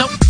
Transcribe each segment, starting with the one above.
So,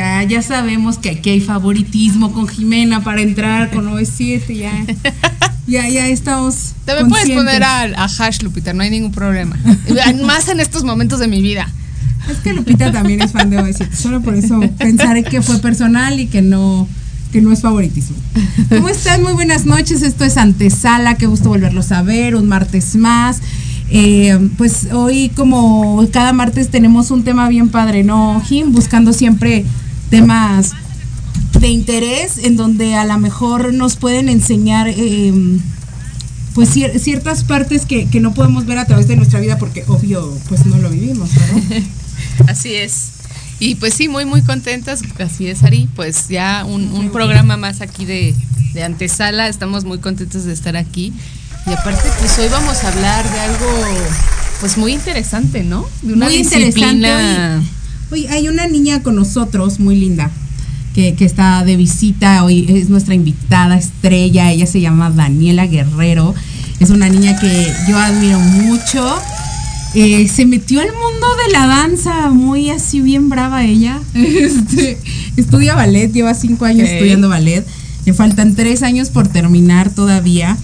Ya, ya sabemos que aquí hay favoritismo con Jimena para entrar con OV7, ya. Ya, ya estamos. Te me puedes poner a, a Hash, Lupita, no hay ningún problema. Más en estos momentos de mi vida. Es que Lupita también es fan de OV7, solo por eso pensaré que fue personal y que no, que no es favoritismo. ¿Cómo están? Muy buenas noches, esto es Antesala, qué gusto volverlos a ver, un martes más. Eh, pues hoy como cada martes tenemos un tema bien padre, ¿no, Jim? Buscando siempre temas de interés en donde a lo mejor nos pueden enseñar eh, pues cier- ciertas partes que, que no podemos ver a través de nuestra vida porque obvio pues no lo vivimos, ¿verdad? Así es. Y pues sí, muy, muy contentas. Así es, Ari. Pues ya un, un programa más aquí de, de antesala. Estamos muy contentos de estar aquí. Y aparte, pues hoy vamos a hablar de algo pues muy interesante, ¿no? De una Muy disciplina. Oye, hay una niña con nosotros muy linda que, que está de visita hoy, es nuestra invitada estrella, ella se llama Daniela Guerrero, es una niña que yo admiro mucho. Eh, se metió al mundo de la danza, muy así bien brava ella. Este, estudia ballet, lleva cinco años estudiando ballet. Le faltan tres años por terminar todavía.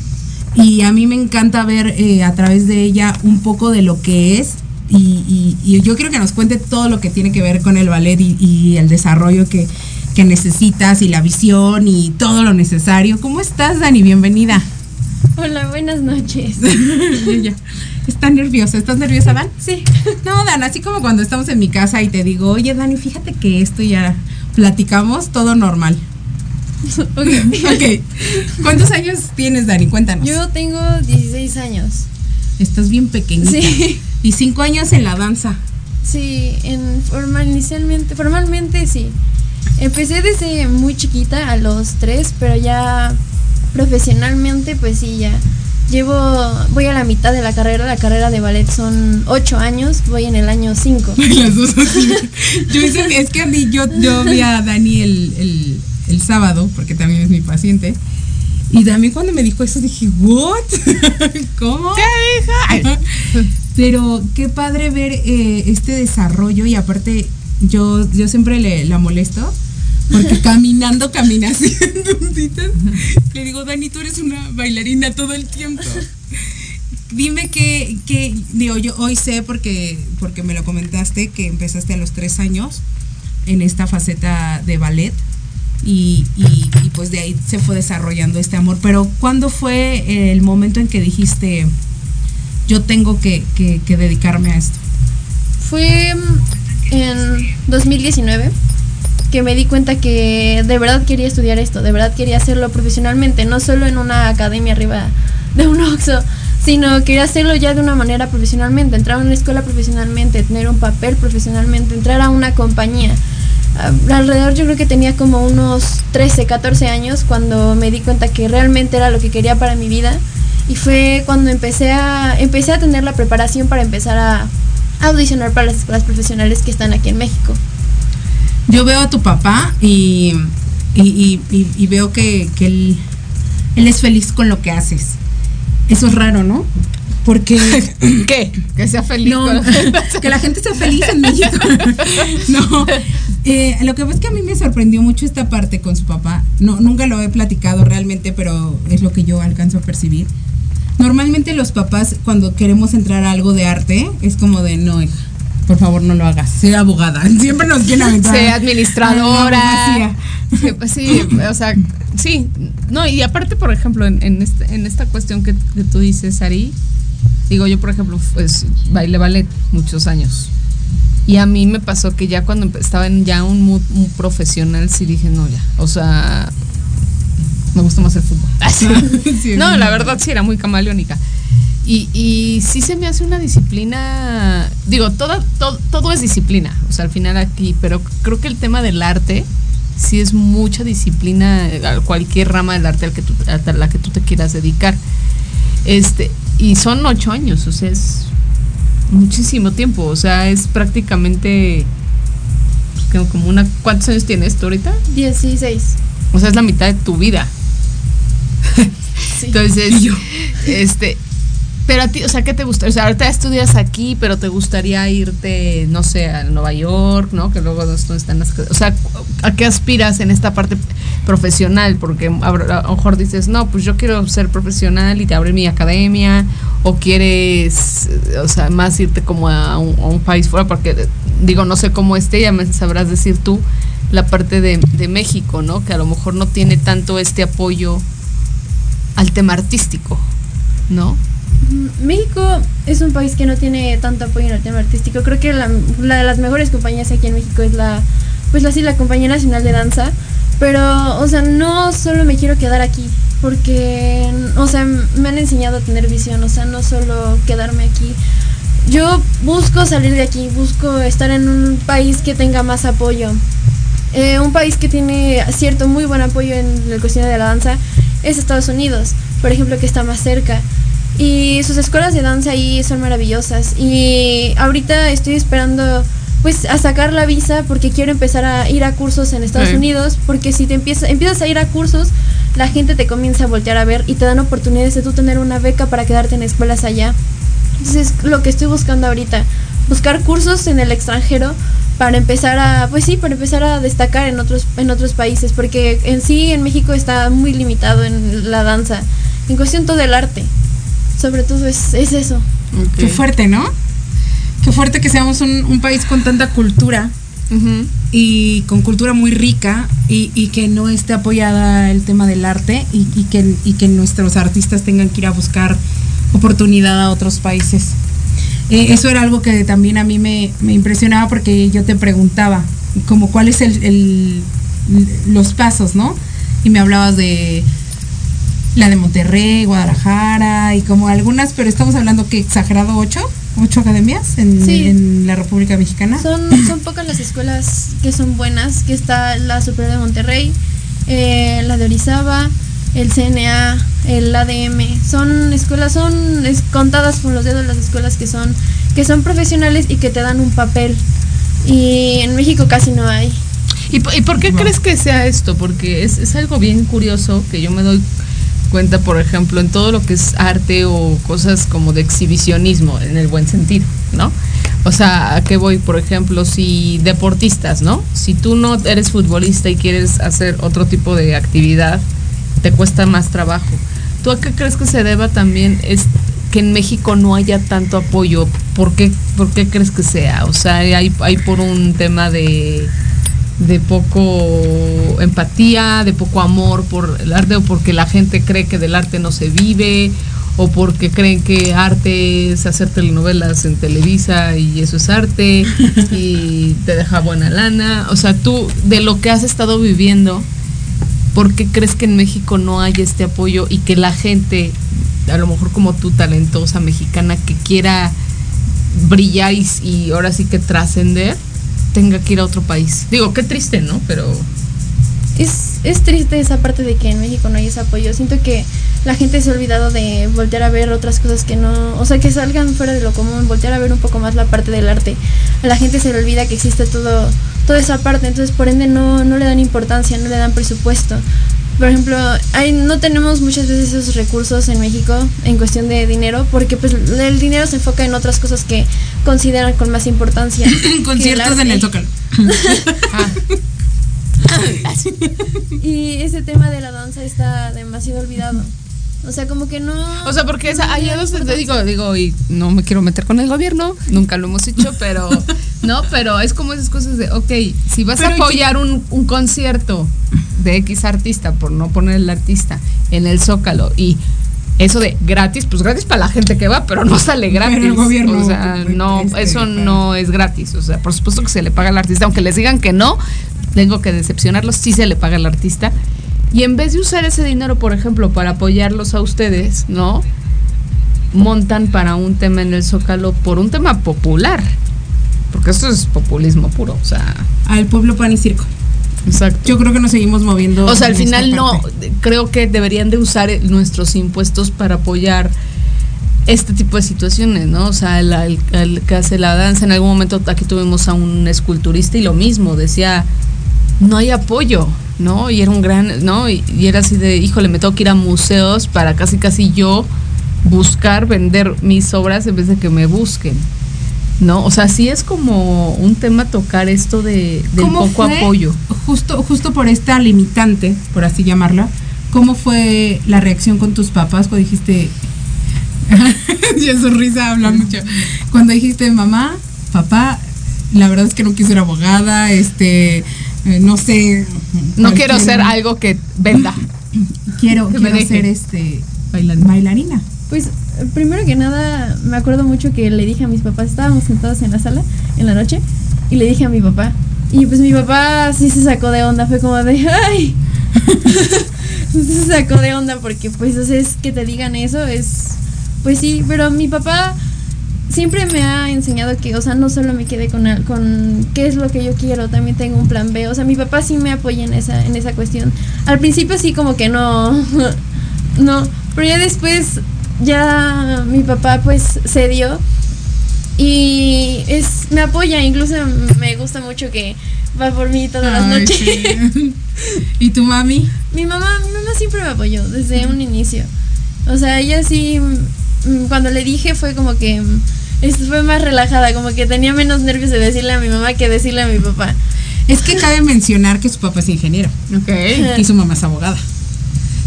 Y a mí me encanta ver eh, a través de ella un poco de lo que es. Y, y- y yo quiero que nos cuente todo lo que tiene que ver con el ballet y, y el desarrollo que, que necesitas y la visión y todo lo necesario. ¿Cómo estás, Dani? Bienvenida. Hola, buenas noches. Ella Está nerviosa. ¿Estás nerviosa, Dan? Sí. No, Dan, así como cuando estamos en mi casa y te digo, oye, Dani, fíjate que esto ya platicamos, todo normal. Ok. ok. ¿Cuántos años tienes, Dani? Cuéntanos. Yo tengo 16 años. Estás bien pequeñita. Sí. Y cinco años en la danza. Sí, en formal, inicialmente, formalmente sí. Empecé desde muy chiquita, a los 3, pero ya profesionalmente, pues sí, ya. Llevo, voy a la mitad de la carrera, la carrera de ballet son 8 años, voy en el año 5. Las dos así. Yo hice- es que a mí, yo, yo vi a Dani el, el, el sábado, porque también es mi paciente. Y también cuando me dijo eso dije, ¿what? ¿Cómo? ¿Qué, hija? Pero qué padre ver eh, este desarrollo y aparte yo, yo siempre le, la molesto porque caminando camina. Le digo, Dani, tú eres una bailarina todo el tiempo. Dime que, que digo, yo hoy sé porque, porque me lo comentaste que empezaste a los tres años en esta faceta de ballet. y, y- y, pues de ahí se fue desarrollando este amor. Pero ¿cuándo fue el momento en que dijiste, yo tengo que, que- dedicarme a esto? Fue en 2019 que me di cuenta que de verdad quería estudiar esto, de verdad quería hacerlo profesionalmente, no solo en una academia arriba de un Oxxo, sino quería hacerlo ya de una manera profesionalmente, entrar a una escuela profesionalmente, tener un papel profesionalmente, entrar a una compañía. Ah, Alrededor yo creo que tenía como unos 13, 14 años cuando me di cuenta que realmente era lo que quería para mi vida y fue cuando empecé a empecé a tener la preparación para empezar a, a audicionar para las escuelas profesionales que están aquí en México. Yo veo a tu papá y, y, y- y- y veo que, que él, él es feliz con lo que haces. Eso es raro, ¿no? Porque ¿Qué? Que sea feliz. no, con- que la gente sea feliz en México. no, eh, lo que pasa es que a mí me sorprendió mucho esta parte con su papá. No, nunca lo he platicado realmente, pero es lo que yo alcanzo a percibir. Normalmente los papás cuando queremos entrar a algo de arte es como de no, hija, por favor no lo hagas. Soy abogada. Siempre nos quieren aventar. Sé administradora. Sí, pues sí, o sea, sí. No, y aparte, por ejemplo, en, en, este- en esta cuestión que, que tú dices, Ari, digo, yo, por ejemplo, pues bailé ballet muchos años. Y a mí me pasó que ya cuando estaba en ya un mood un profesional, sí dije, no, ya. O sea, me gusta más el fútbol. Sí, no, la verdad. sí era muy camaleónica. Y, y sí se me hace una disciplina, digo, toda, todo, todo es disciplina, o sea, al final aquí, pero creo que el tema del arte sí es mucha disciplina, a cualquier rama del arte al que tú, a la que tú te quieras dedicar. Este, y son ocho años, o sea, es muchísimo tiempo, o sea, es prácticamente pues, como- como una, ¿cuántos años tienes tú ahorita? 16. O sea, es la mitad de tu vida. Sí. Entonces, este, pero a ti, o sea, ¿qué te gusta? O sea, ahorita estudias aquí, pero te gustaría irte, no sé, a Nueva York, ¿no? Que luego es donde están las... O sea, ¿a qué aspiras en esta parte profesional? Porque a, lo mejor dices, no, pues yo quiero ser profesional y te abrir mi academia, o quieres, eh, o sea, más irte como a un, a un país fuera, porque digo, no sé cómo esté, ya me sabrás decir tú la parte de, de México, ¿no? Que a lo mejor no tiene tanto este apoyo al tema artístico, ¿no? Mm, México es un país que no tiene tanto apoyo en el tema artístico. Creo que la, la de las mejores compañías aquí en México es la, pues la, la Compañía Nacional de Danza. Pero, o sea, no solo me quiero quedar aquí, porque, o sea, me han enseñado a tener visión, o sea, no solo quedarme aquí. Yo busco salir de aquí, busco estar en un país que tenga más apoyo. Eh, un país que tiene cierto muy buen apoyo en la cuestión de la danza es Estados Unidos, por ejemplo, que está más cerca. Y sus escuelas de danza ahí son maravillosas. Y ahorita estoy esperando pues a sacar la visa porque quiero empezar a ir a cursos en Estados Sí. Unidos, porque si te empiezas, empiezas a ir a cursos, la gente te comienza a voltear a ver y te dan oportunidades de tú tener una beca para quedarte en escuelas allá. Entonces, lo que estoy buscando ahorita, buscar cursos en el extranjero para empezar a, pues sí, para empezar a destacar en otros, en otros países, porque en sí en México está muy limitado en la danza, en cuestión todo el arte, sobre todo es, es eso. Qué fuerte, ¿no? Qué fuerte que seamos un, un país con tanta cultura y con cultura muy rica y, y que no esté apoyada el tema del arte y, y que, y que nuestros artistas tengan que ir a buscar oportunidad a otros países. Eh, eso era algo que también a mí me, me impresionaba porque yo te preguntaba como cuál es el, el- los pasos, ¿no? Y me hablabas de la de Monterrey, Guadalajara y como algunas, pero estamos hablando que exagerado ocho, ocho academias en, Sí. en la República Mexicana. Son, son pocas las escuelas que son buenas, que está la Superior de Monterrey, eh, la de Orizaba, el CNA, el ADM. Son escuelas, son es- contadas con los dedos las escuelas que son, que son profesionales y que te dan un papel. Y en México casi no hay. ¿Y, po- y por qué crees que sea esto? Porque es, es algo bien curioso que yo me doy cuenta, por ejemplo, en todo lo que es arte o cosas como de exhibicionismo, en el buen sentido, ¿no? O sea, ¿a qué voy? Por ejemplo, si deportistas, ¿no? Si tú no eres futbolista y quieres hacer otro tipo de actividad, te cuesta más trabajo. ¿Tú a qué crees que se deba también es que en México no haya tanto apoyo? ¿Por qué, por qué crees que sea? O sea, hay, hay por un tema de de poco empatía, de poco amor por el arte o porque la gente cree que del arte no se vive o porque creen que arte es hacer telenovelas en Televisa y eso es arte y te deja buena lana. O sea, tú de lo que has estado viviendo, ¿por qué crees que en México no hay este apoyo y que la gente, a lo mejor como tú, talentosa mexicana, que quiera brillar y, y ahora sí que trascender, tenga que ir a otro país? Digo, qué triste, ¿no? Pero Es, es triste esa parte de que en México no hay ese apoyo. Siento que la gente se ha olvidado de voltear a ver otras cosas que no, o sea, que salgan fuera de lo común, voltear a ver un poco más la parte del arte. A la gente se le olvida que existe todo, toda esa parte, entonces por ende no, no le dan importancia, no le dan presupuesto. Por ejemplo, hay, no tenemos muchas veces esos recursos en México en cuestión de dinero, porque pues el dinero se enfoca en otras cosas que consideran con más importancia. Conciertos en el. Zócalo. Y ese tema de la danza está demasiado olvidado. O sea, como que no. O sea, porque esa, no dos, te digo, digo, y no me quiero meter con el gobierno, nunca lo hemos hecho, pero, no, pero es como esas cosas de, ok, si vas a Pero apoyar un, un concierto de X artista, por no poner el artista, en el Zócalo, y eso de gratis, pues gratis para la gente que va, pero no sale gratis. el gobierno, o sea, no, este, eso no es gratis. O sea, por supuesto que se le paga al artista, aunque les digan que no, tengo que decepcionarlos, sí se le paga al artista. Y en vez de usar ese dinero, por ejemplo, para apoyarlos a ustedes, ¿no? Montan para un tema en el Zócalo por un tema popular. Porque esto es populismo puro, o sea, Al pueblo pan y circo. exacto. Yo creo que nos seguimos moviendo. O sea, al final no, creo que deberían de usar eh, nuestros impuestos para apoyar este tipo de situaciones, ¿no? O sea, el, el- el que hace la danza, en algún momento aquí tuvimos a un esculturista y lo mismo, decía, no hay apoyo, ¿no? Y era un gran, ¿no? Y, y era así de, híjole, me tengo que ir a museos para casi casi yo buscar vender mis obras en vez de que me busquen. ¿No? O sea, sí es como un tema tocar esto de, del ¿Cómo poco fue, apoyo. Justo, justo por esta limitante, por así llamarla, ¿cómo fue la reacción con tus papás cuando dijiste, y en su risa habla mucho, cuando dijiste mamá, papá, la verdad es que no quiero ser abogada, este, eh, no sé. No quiero hacer algo que venda. Quiero, que quiero ser este Bailarina. bailarina. Pues primero que nada, me acuerdo mucho que le dije a mis papás, estábamos sentados en la sala en la noche, y le dije a mi papá. Y pues mi papá sí se sacó de onda, fue como de, ¡ay! se sacó de onda porque pues o sea, es que te digan eso, es, pues sí, pero mi papá siempre me ha enseñado que, o sea, no solo me quedé con, con qué es lo que yo quiero, también tengo un plan B, o sea, mi papá sí me apoya en esa, en esa cuestión. Al principio sí como que no, no, pero ya después ya mi papá pues cedió y es, me apoya, incluso me gusta mucho que va por mí todas las Ay, noches. sí. ¿Y tu mami? Mi mamá, mi mamá siempre me apoyó desde un inicio. O sea, ella sí, mm, cuando le dije fue como que mm, fue más relajada, como que tenía menos nervios de decirle a mi mamá que decirle a mi papá. Es que cabe mencionar que su papá es ingeniero. Ok. y su mamá es abogada.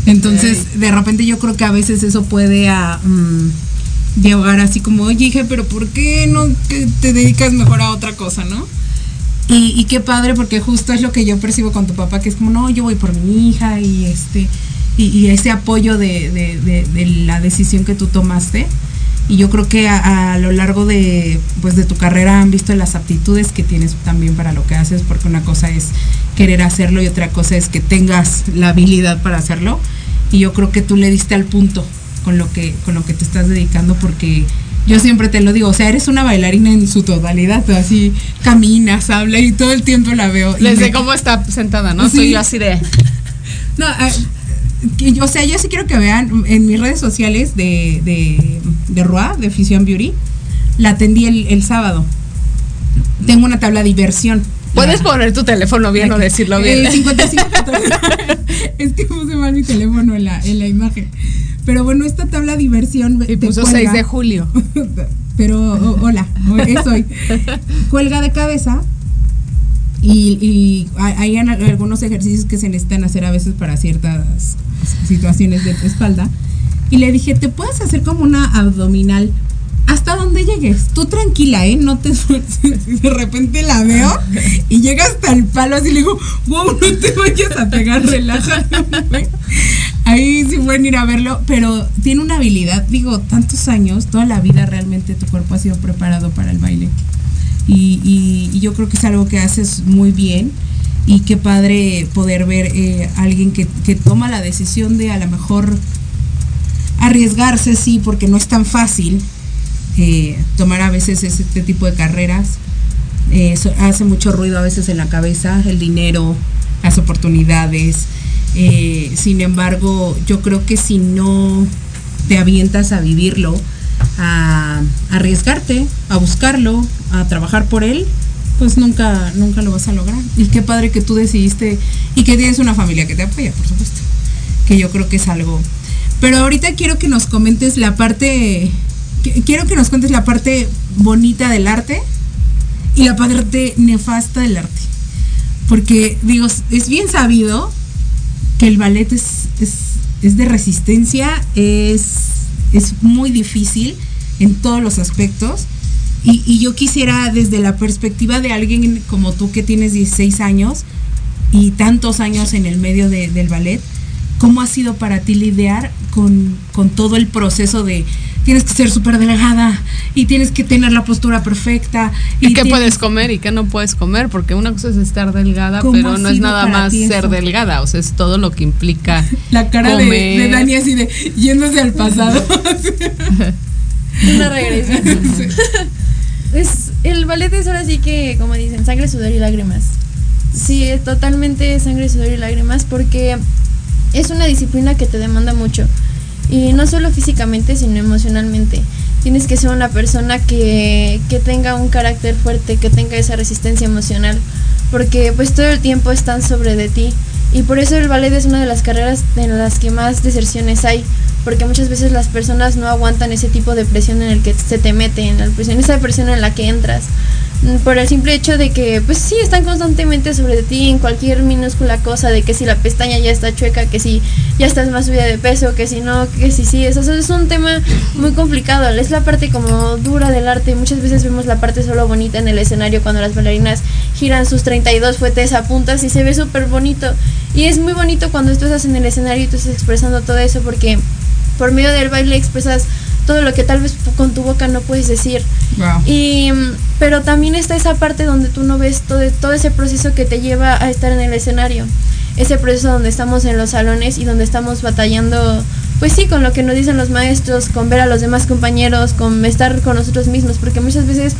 Entonces, de repente yo creo que a veces eso puede a, mm, llegar así como, oye, hija, pero ¿por qué no te dedicas mejor a otra cosa, no? Y, y qué padre, porque justo es lo que yo percibo con tu papá, que es como, no, yo voy por mi hija y este y, y ese apoyo de, de- de- de la decisión que tú tomaste. Y yo creo que a, a lo largo de, pues, de tu carrera han visto las aptitudes que tienes también para lo que haces, porque una cosa es querer hacerlo y otra cosa es que tengas la habilidad para hacerlo. Y yo creo que tú le diste al punto con lo que, con lo que te estás dedicando, porque yo siempre te lo digo, o sea, eres una bailarina en su totalidad, tú así caminas, hablas y todo el tiempo la veo. Les me- de cómo está sentada, ¿no? Sí. Soy yo así de. no, ah, que yo- o sea, yo sí quiero que vean en mis redes sociales de, de, de RUA, de Fusion Beauty, la atendí el, el sábado. Tengo una tabla de diversión. Puedes poner tu teléfono bien o decirlo bien. Eh, 55 Es que puse mal mi teléfono en la, en la imagen. Pero bueno, esta tabla de diversión. y puso cuelga- 6 de julio. Pero hola, es hoy. Cuelga de cabeza y, y hay algunos ejercicios que se necesitan hacer a veces para ciertas situaciones de tu espalda. Y le dije, ¿te puedes hacer como una abdominal hasta donde llegues. Tú tranquila, ¿eh? No te esfuerces. De repente la veo y llega hasta el palo así le digo, wow, no te vayas a pegar, relájate. Ahí sí pueden ir a verlo, pero tiene una habilidad, digo, tantos años, toda la vida realmente tu cuerpo ha sido preparado para el baile. Y, y- y yo creo que es algo que haces muy bien y qué padre poder ver eh, alguien que, que toma la decisión de a lo mejor arriesgarse, sí, porque no es tan fácil eh, tomar a veces este tipo de carreras. Eh, hace mucho ruido a veces en la cabeza, el dinero, las oportunidades. Eh, sin embargo, yo creo que si no te avientas a vivirlo, a arriesgarte, a buscarlo, a trabajar por él, pues nunca, nunca lo vas a lograr. Y qué padre que tú decidiste y que tienes una familia que te apoya, por supuesto. Que yo creo que es algo. Pero ahorita quiero que nos comentes la parte, quiero que nos cuentes la parte bonita del arte y la parte nefasta del arte. Porque, digo, es bien sabido que el ballet es, es, es de resistencia, es, es muy difícil en todos los aspectos. Y, y yo quisiera, desde la perspectiva de alguien como tú que tienes 16 años y tantos años en el medio de- del ballet, ¿cómo ha sido para ti lidiar con, con todo el proceso de tienes que ser súper delgada y tienes que tener la postura perfecta? ¿Y qué tienes- puedes comer y qué no puedes comer? Porque una cosa es estar delgada, ¿Cómo pero no es nada más ser delgada, o sea, es todo lo que implica La cara de, de Dani así de yéndose al pasado. Una regresión. Es, el ballet es ahora sí que, como dicen, sangre, sudor y lágrimas. Sí, es totalmente sangre, sudor y lágrimas porque es una disciplina que te demanda mucho. Y no solo físicamente, sino emocionalmente. Tienes que ser una persona que, que tenga un carácter fuerte, que tenga esa resistencia emocional. Porque pues todo el tiempo están sobre de ti. Y por eso el ballet es una de las carreras en las que más deserciones hay. Porque muchas veces las personas no aguantan ese tipo de presión en el que se te mete, en la presión, esa presión en la que entras. Mm, por el simple hecho de que, pues sí, están constantemente sobre ti en cualquier minúscula cosa, de que si la pestaña ya está chueca, que si ya estás más subida de peso, que si no, que si sí, eso, eso es un tema muy complicado, es la parte como dura del arte, muchas veces vemos la parte solo bonita en el escenario cuando las bailarinas giran sus 32 fuetes a puntas y se ve súper bonito, y es muy bonito cuando estás en el escenario y tú estás expresando todo eso, porque por medio del baile expresas todo lo que tal vez con tu boca no puedes decir. Wow. Y, pero también está esa parte donde tú no ves todo, todo ese proceso que te lleva a estar en el escenario. Ese proceso donde estamos en los salones y donde estamos batallando, pues sí, con lo que nos dicen los maestros, con ver a los demás compañeros, con estar con nosotros mismos, porque muchas veces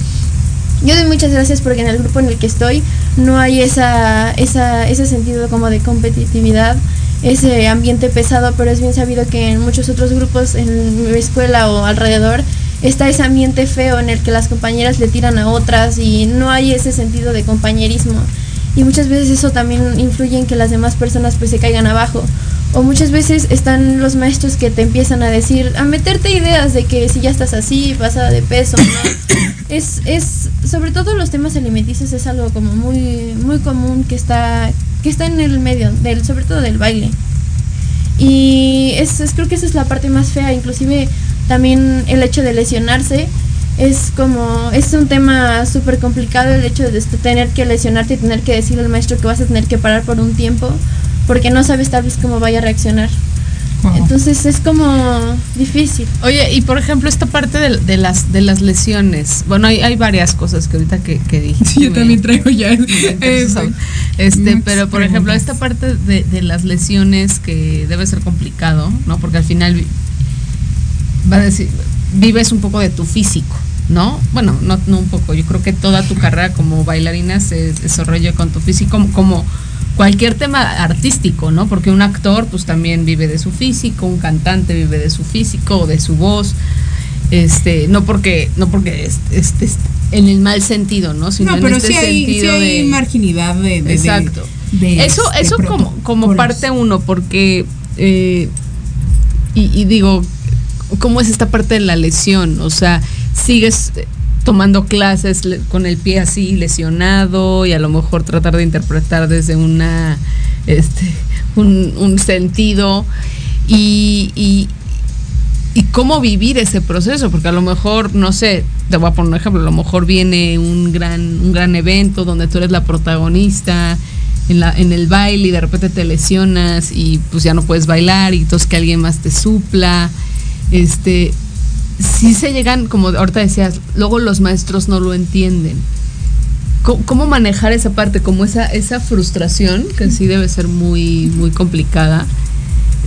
yo doy muchas gracias porque en el grupo en el que estoy no hay esa, esa, ese sentido como de competitividad, ese ambiente pesado, pero es bien sabido que en muchos otros grupos en mi escuela o alrededor está ese ambiente feo en el que las compañeras le tiran a otras y no hay ese sentido de compañerismo. Y muchas veces eso también influye en que las demás personas pues se caigan abajo. O muchas veces están los maestros que te empiezan a decir, a meterte ideas de que si ya estás así, pasada de peso, ¿no? es, es, sobre todo los temas alimenticios es algo como muy, muy común que está, que está en el medio, del, sobre todo del baile. Y es, es- creo que esa es la parte más fea, inclusive también el hecho de lesionarse es como, es un tema súper complicado el hecho de tener que lesionarte y tener que decirle al maestro que vas a tener que parar por un tiempo porque no sabes tal vez cómo vaya a reaccionar. Wow. Entonces es como difícil. Oye, y por ejemplo, esta parte de, de las de las lesiones. Bueno, hay, hay varias cosas que ahorita que, que dijiste. Sí, yo me- también traigo ya. me este, muchas pero por ejemplo, esta parte de, de las lesiones que debe ser complicado, ¿no? Porque al final va a decir, vives un poco de tu físico, ¿no? Bueno, no, no un poco, yo creo que toda tu carrera como bailarina se desarrolla con tu físico como, como cualquier tema artístico, ¿no? Porque un actor pues también vive de su físico, un cantante vive de su físico o de su voz. Este, no porque no porque es- este, es en el mal sentido, ¿no? Sino No, en pero este sí hay, sí sentido hay de marginidad de, Exacto. de- eso eso como, como parte uno, porque, eh, y, y digo, ¿cómo es esta parte de la lesión? O sea, sigues eh, tomando clases con el pie así lesionado y a lo mejor tratar de interpretar desde una, este, un, un sentido y, y, y cómo vivir ese proceso, porque a lo mejor, no sé, te voy a poner un ejemplo, a lo mejor viene un gran, un gran evento donde tú eres la protagonista en, la, en el baile y de repente te lesionas y pues ya no puedes bailar y entonces que alguien más te supla. Este, sí se llegan, como ahorita decías, luego los maestros no lo entienden. ¿Cómo, manejar esa parte, como esa, esa frustración, que sí debe ser muy, muy complicada,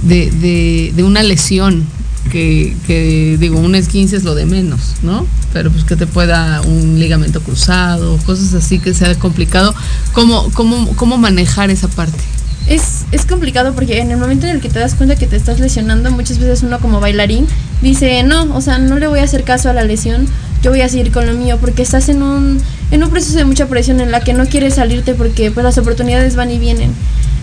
de, de, de una lesión? Que, que, digo, un esguince es lo de menos, ¿no? Pero pues que te pueda un ligamento cruzado, cosas así que sea complicado. ¿Cómo, cómo, cómo manejar esa parte? Es, es complicado porque en el momento en el que te das cuenta que te estás lesionando, muchas veces uno como bailarín dice, no, o sea, no le voy a hacer caso a la lesión, yo voy a seguir con lo mío, porque estás en un, en un proceso de mucha presión en la que no quieres salirte porque pues las oportunidades van y vienen.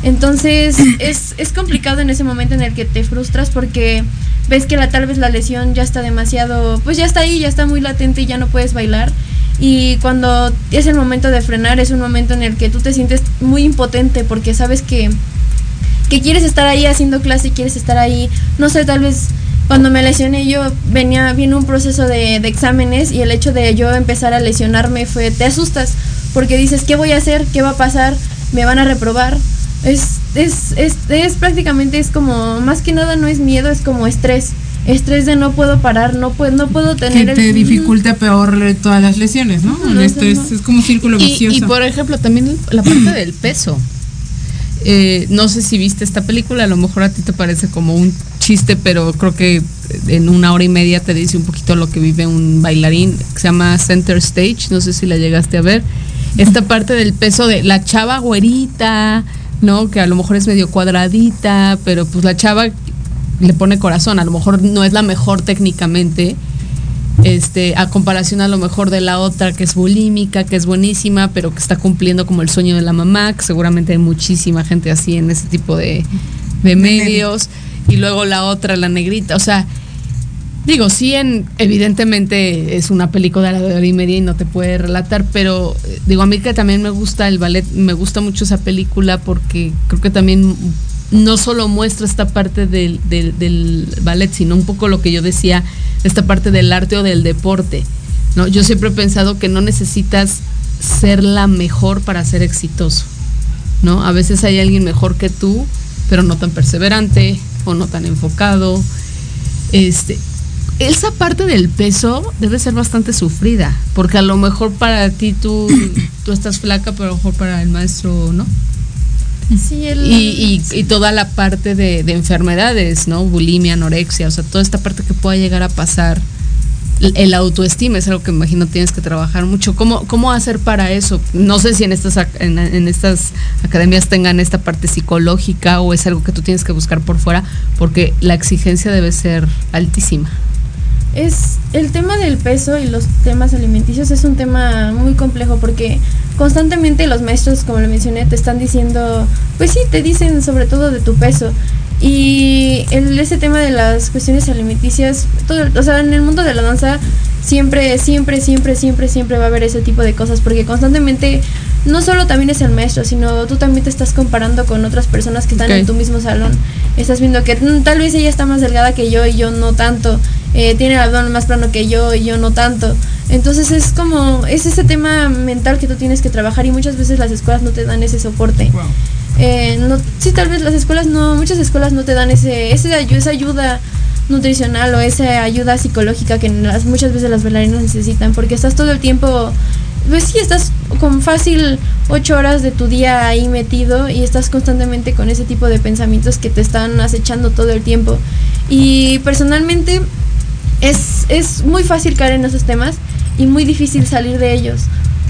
Entonces es, es complicado en ese momento en el que te frustras porque ves que la, tal vez la lesión ya está demasiado, pues ya está ahí, ya está muy latente y ya no puedes bailar. Y cuando es el momento de frenar, es un momento en el que tú te sientes muy impotente porque sabes que, que quieres estar ahí haciendo clase quieres estar ahí, no sé, tal vez cuando me lesioné yo venía, viene un proceso de, de exámenes y el hecho de yo empezar a lesionarme fue, te asustas porque dices, ¿qué voy a hacer? ¿Qué va a pasar? ¿Me van a reprobar? Es, es, es, es prácticamente, es como, más que nada no es miedo, es como estrés. Estrés de no puedo parar, no puedo, no puedo tener Que el- te dificulta peor todas las lesiones, ¿no? El Ujú. estrés es como un círculo Y, vicioso. y, por ejemplo, también el- la parte del peso. Eh, no sé si viste esta película, a lo mejor a ti te parece como un chiste, pero creo que en una hora y media te dice un poquito lo que vive un bailarín que se llama Center Stage, no sé si la llegaste a ver. Esta parte del peso de la chava güerita, ¿no? Que a lo mejor es medio cuadradita, pero pues la chava le pone corazón, a lo mejor no es la mejor técnicamente, este, a comparación a lo mejor de la otra que es bulímica, que es buenísima, pero que está cumpliendo como el sueño de la mamá, que seguramente hay muchísima gente así en ese tipo de, de medios, y luego la otra, la negrita, o sea, digo, sí, en, evidentemente es una película de hora y media y no te puede relatar, pero eh, digo, a mí que también me gusta el ballet, me gusta mucho esa película porque creo que también no solo muestra esta parte del, ballet, sino un poco lo que yo decía, esta parte del arte o del deporte. ¿no? Yo siempre he pensado que no necesitas ser la mejor para ser exitoso. ¿no? A veces hay alguien mejor que tú, pero no tan perseverante o no tan enfocado. Este, esa parte del peso debe ser bastante sufrida, porque a lo mejor para ti tú, tú estás flaca, pero a lo mejor para el maestro no. Sí, el- Y, y- y toda la parte de, de enfermedades, ¿no? Bulimia, anorexia, o sea, toda esta parte que pueda llegar a pasar. El- El autoestima es algo que me imagino tienes que trabajar mucho. ¿Cómo, cómo hacer para eso? No sé si en estas, en estas academias tengan esta parte psicológica o es algo que tú tienes que buscar por fuera, porque la exigencia debe ser altísima. es el tema del peso y los temas alimenticios es un tema muy complejo porque constantemente los maestros, como lo mencioné, te están diciendo, pues sí, te dicen sobre todo de tu peso. Y el, ese tema de las cuestiones alimenticias, todo, o sea, en el mundo de la danza siempre, siempre, siempre, siempre, siempre va a haber ese tipo de cosas porque constantemente no solo también es el maestro, sino tú también te estás comparando con otras personas que están en tu mismo salón. Estás viendo que mm, tal vez ella está más delgada que yo y yo no tanto. Eh, tiene el abdomen más plano que yo y yo no tanto. Entonces es como, es ese tema mental que tú tienes que trabajar y muchas veces las escuelas no te dan ese soporte. Wow. Eh, no, sí, tal vez las escuelas no, muchas escuelas no te dan ese, ese esa ayuda nutricional o esa ayuda psicológica que las, muchas veces las bailarinas necesitan, porque estás todo el tiempo, pues sí, estás con fácil ocho horas de tu día ahí metido y estás constantemente con ese tipo de pensamientos que te están acechando todo el tiempo. Y personalmente es, es muy fácil caer en esos temas y muy difícil salir de ellos.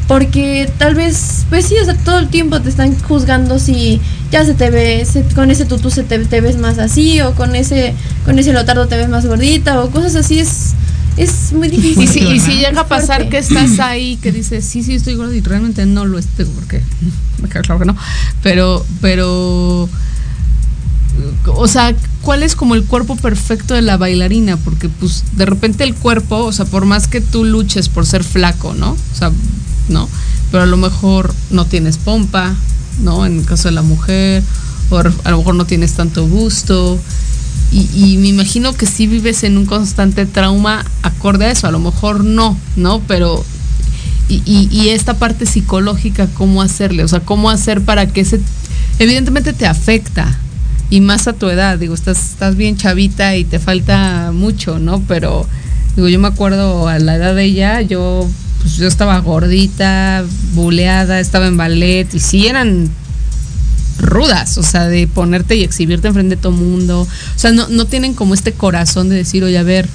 Porque tal vez, pues sí, o sea, todo el tiempo te están juzgando si ya se te ve, se- con ese tutú se te, te ves más así, o con ese, con ese lotardo te ves más gordita, o cosas así, es, es muy difícil. Y si, y si ¿verdad? llega a pasar Fuerte. que estás ahí, que dices, sí, sí, estoy gordo y realmente no lo estoy, porque me queda claro que no, pero, pero, o sea, ¿cuál es como el cuerpo perfecto de la bailarina? Porque pues de repente el cuerpo, o sea, por más que tú luches por ser flaco, ¿no? O sea, ¿no? Pero a lo mejor no tienes pompa, ¿no? En el caso de la mujer, o a lo mejor no tienes tanto gusto. y, me imagino que sí vives en un constante trauma acorde a eso, a lo mejor no, ¿no? Pero y, y- y esta parte psicológica, ¿cómo hacerle? O sea, ¿cómo hacer para que ese, evidentemente te afecta, y más a tu edad, digo, estás, estás bien chavita y te falta mucho, ¿no? Pero, digo, yo me acuerdo a la edad de ella, yo, pues yo estaba gordita, buleada, estaba en ballet, y sí eran rudas, o sea, de ponerte y exhibirte enfrente de todo mundo. O sea, no, no tienen como este corazón de decir, oye, a ver,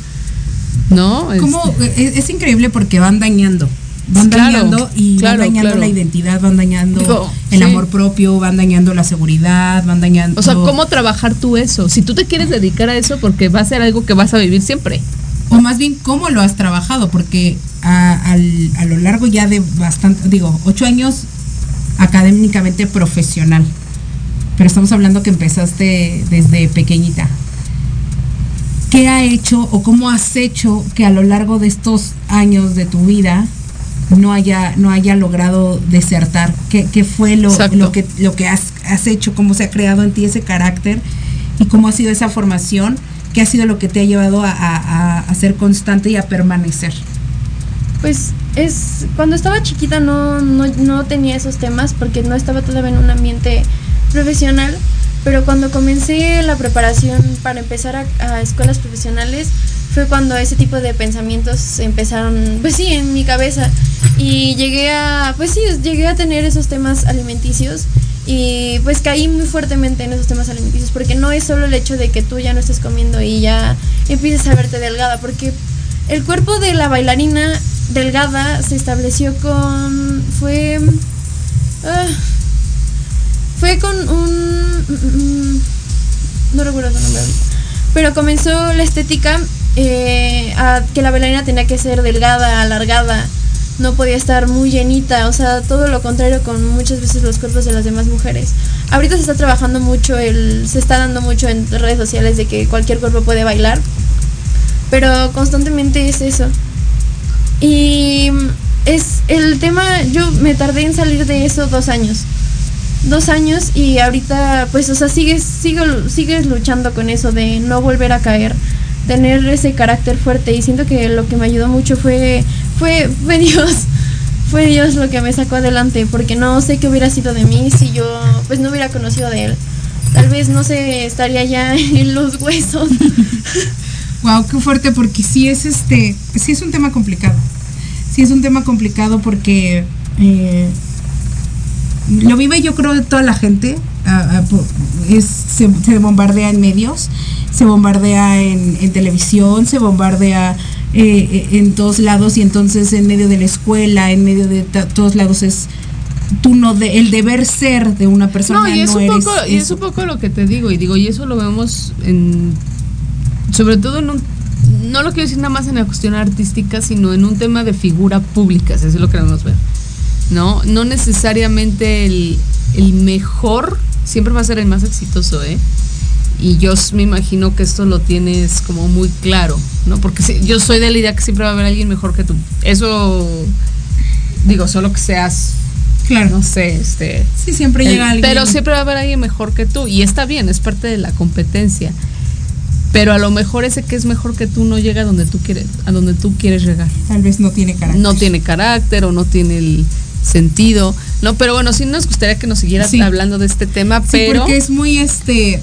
¿no? Como, Este, es, es increíble porque van dañando. Van Claro, dañando y claro, van dañando claro. la identidad, van dañando Digo, el sí. amor propio, van dañando la seguridad, van dañando. O sea, ¿cómo trabajar tú eso? Si tú te quieres dedicar a eso, porque va a ser algo que vas a vivir siempre. O más bien, ¿cómo lo has trabajado? Porque a, al- a lo largo ya de bastante, digo, ocho años académicamente profesional. Pero estamos hablando que empezaste desde pequeñita. ¿Qué ha hecho o cómo has hecho que a lo largo de estos años de tu vida no haya, no haya logrado desertar? ¿Qué, qué fue lo, lo que, lo que has, has hecho? ¿Cómo se ha creado en ti ese carácter? ¿Y cómo ha sido esa formación? ¿Qué ha sido lo que te ha llevado a, a- a- a ser constante y a permanecer? Pues es cuando estaba chiquita no, no, no tenía esos temas porque no estaba todavía en un ambiente profesional, pero cuando comencé la preparación para empezar a, escuelas profesionales fue cuando ese tipo de pensamientos empezaron, pues sí, en mi cabeza y llegué a, pues sí, llegué a tener esos temas alimenticios y pues caí muy fuertemente en esos temas alimenticios porque no es solo el hecho de que tú ya no estés comiendo y ya empieces a verte delgada porque el cuerpo de la bailarina delgada se estableció con. fue. ah, fue con un. mm, no recuerdo su nombre. Pero comenzó la estética eh, que la bailarina tenía que ser delgada, alargada. No podía estar muy llenita, o sea, todo lo contrario con muchas veces los cuerpos de las demás mujeres. Ahorita se está trabajando mucho, el, se está dando mucho en redes sociales de que cualquier cuerpo puede bailar, pero constantemente es eso. Y es el tema, yo me tardé en salir de eso dos años. Dos años y ahorita, pues, o sea, sigues, sigo, sigues luchando con eso de no volver a caer, tener ese carácter fuerte. Y siento que lo que me ayudó mucho fue, fue, fue Dios. Fue Dios lo que me sacó adelante, porque no sé qué hubiera sido de mí si yo, pues, no hubiera conocido de Él. Tal vez, no sé, estaría ya en los huesos. Wow, qué fuerte, porque sí es este, sí es un tema complicado. Sí es un tema complicado porque eh, lo vive yo creo toda la gente. ah, ah, es, se, se bombardea en medios, se bombardea en, en televisión, se bombardea eh, eh, en todos lados y entonces en medio de la escuela, en medio de todos lados es tú no de, el deber ser de una persona No, y es, no un poco, y es eso. un poco lo que te digo, y digo, y eso lo vemos en. Sobre todo en un. No lo quiero decir nada más en la cuestión artística, sino en un tema de figura pública, si así lo queremos ver. ¿No? No necesariamente el, el mejor siempre va a ser el más exitoso, ¿eh? Y yo me imagino que esto lo tienes como muy claro, ¿no? Porque si- yo soy de la idea que siempre va a haber alguien mejor que tú. Eso, digo, solo que seas, Claro. no sé, este, Sí, siempre el- llega alguien. Pero siempre va a haber alguien mejor que tú. Y está bien, es parte de la competencia. Pero a lo mejor ese que es mejor que tú no llega a donde tú quieres, a donde tú quieres llegar. Tal vez no tiene carácter. No tiene carácter o no tiene el sentido. No, pero bueno, sí nos gustaría que nos siguieras Sí. hablando de este tema, Sí, pero porque es muy este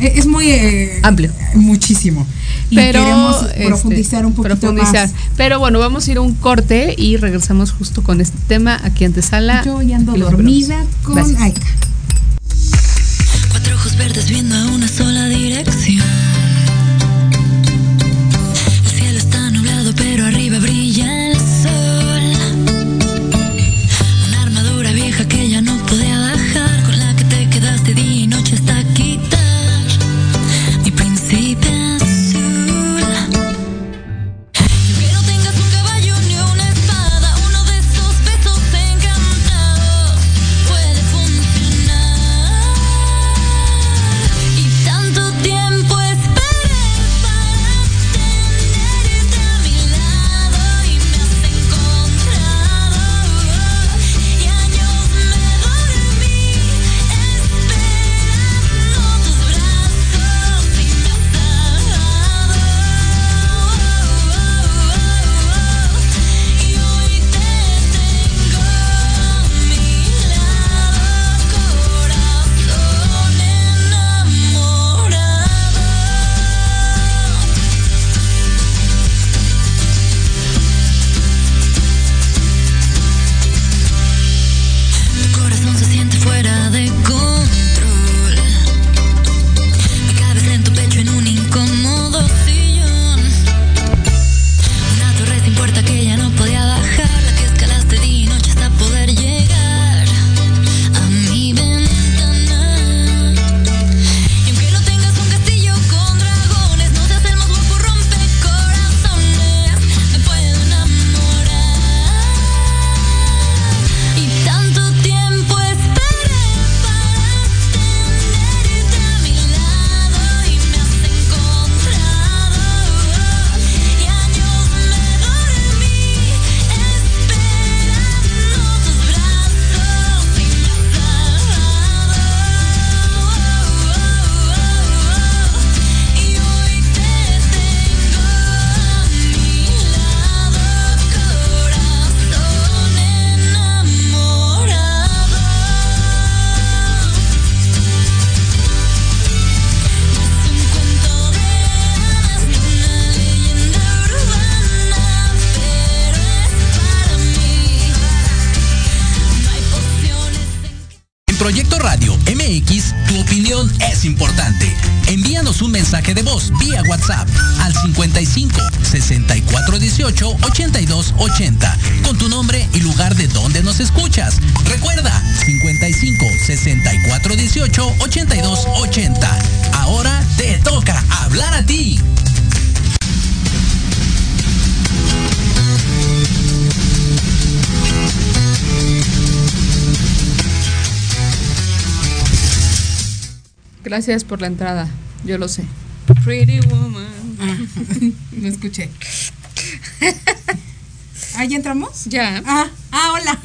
e- es muy eh, Amplio. muchísimo. Y pero queremos este, profundizar un poquito profundizar. más. Pero bueno, vamos a ir a un corte y regresamos justo con este tema aquí ante sala. Yo ya ando dormida con Gracias. Aika. Cuatro ojos verdes viendo a Gracias por la entrada, yo lo sé. Pretty woman. Lo escuché. ¿Ah, ya entramos? Ya. Ah, ah, hola.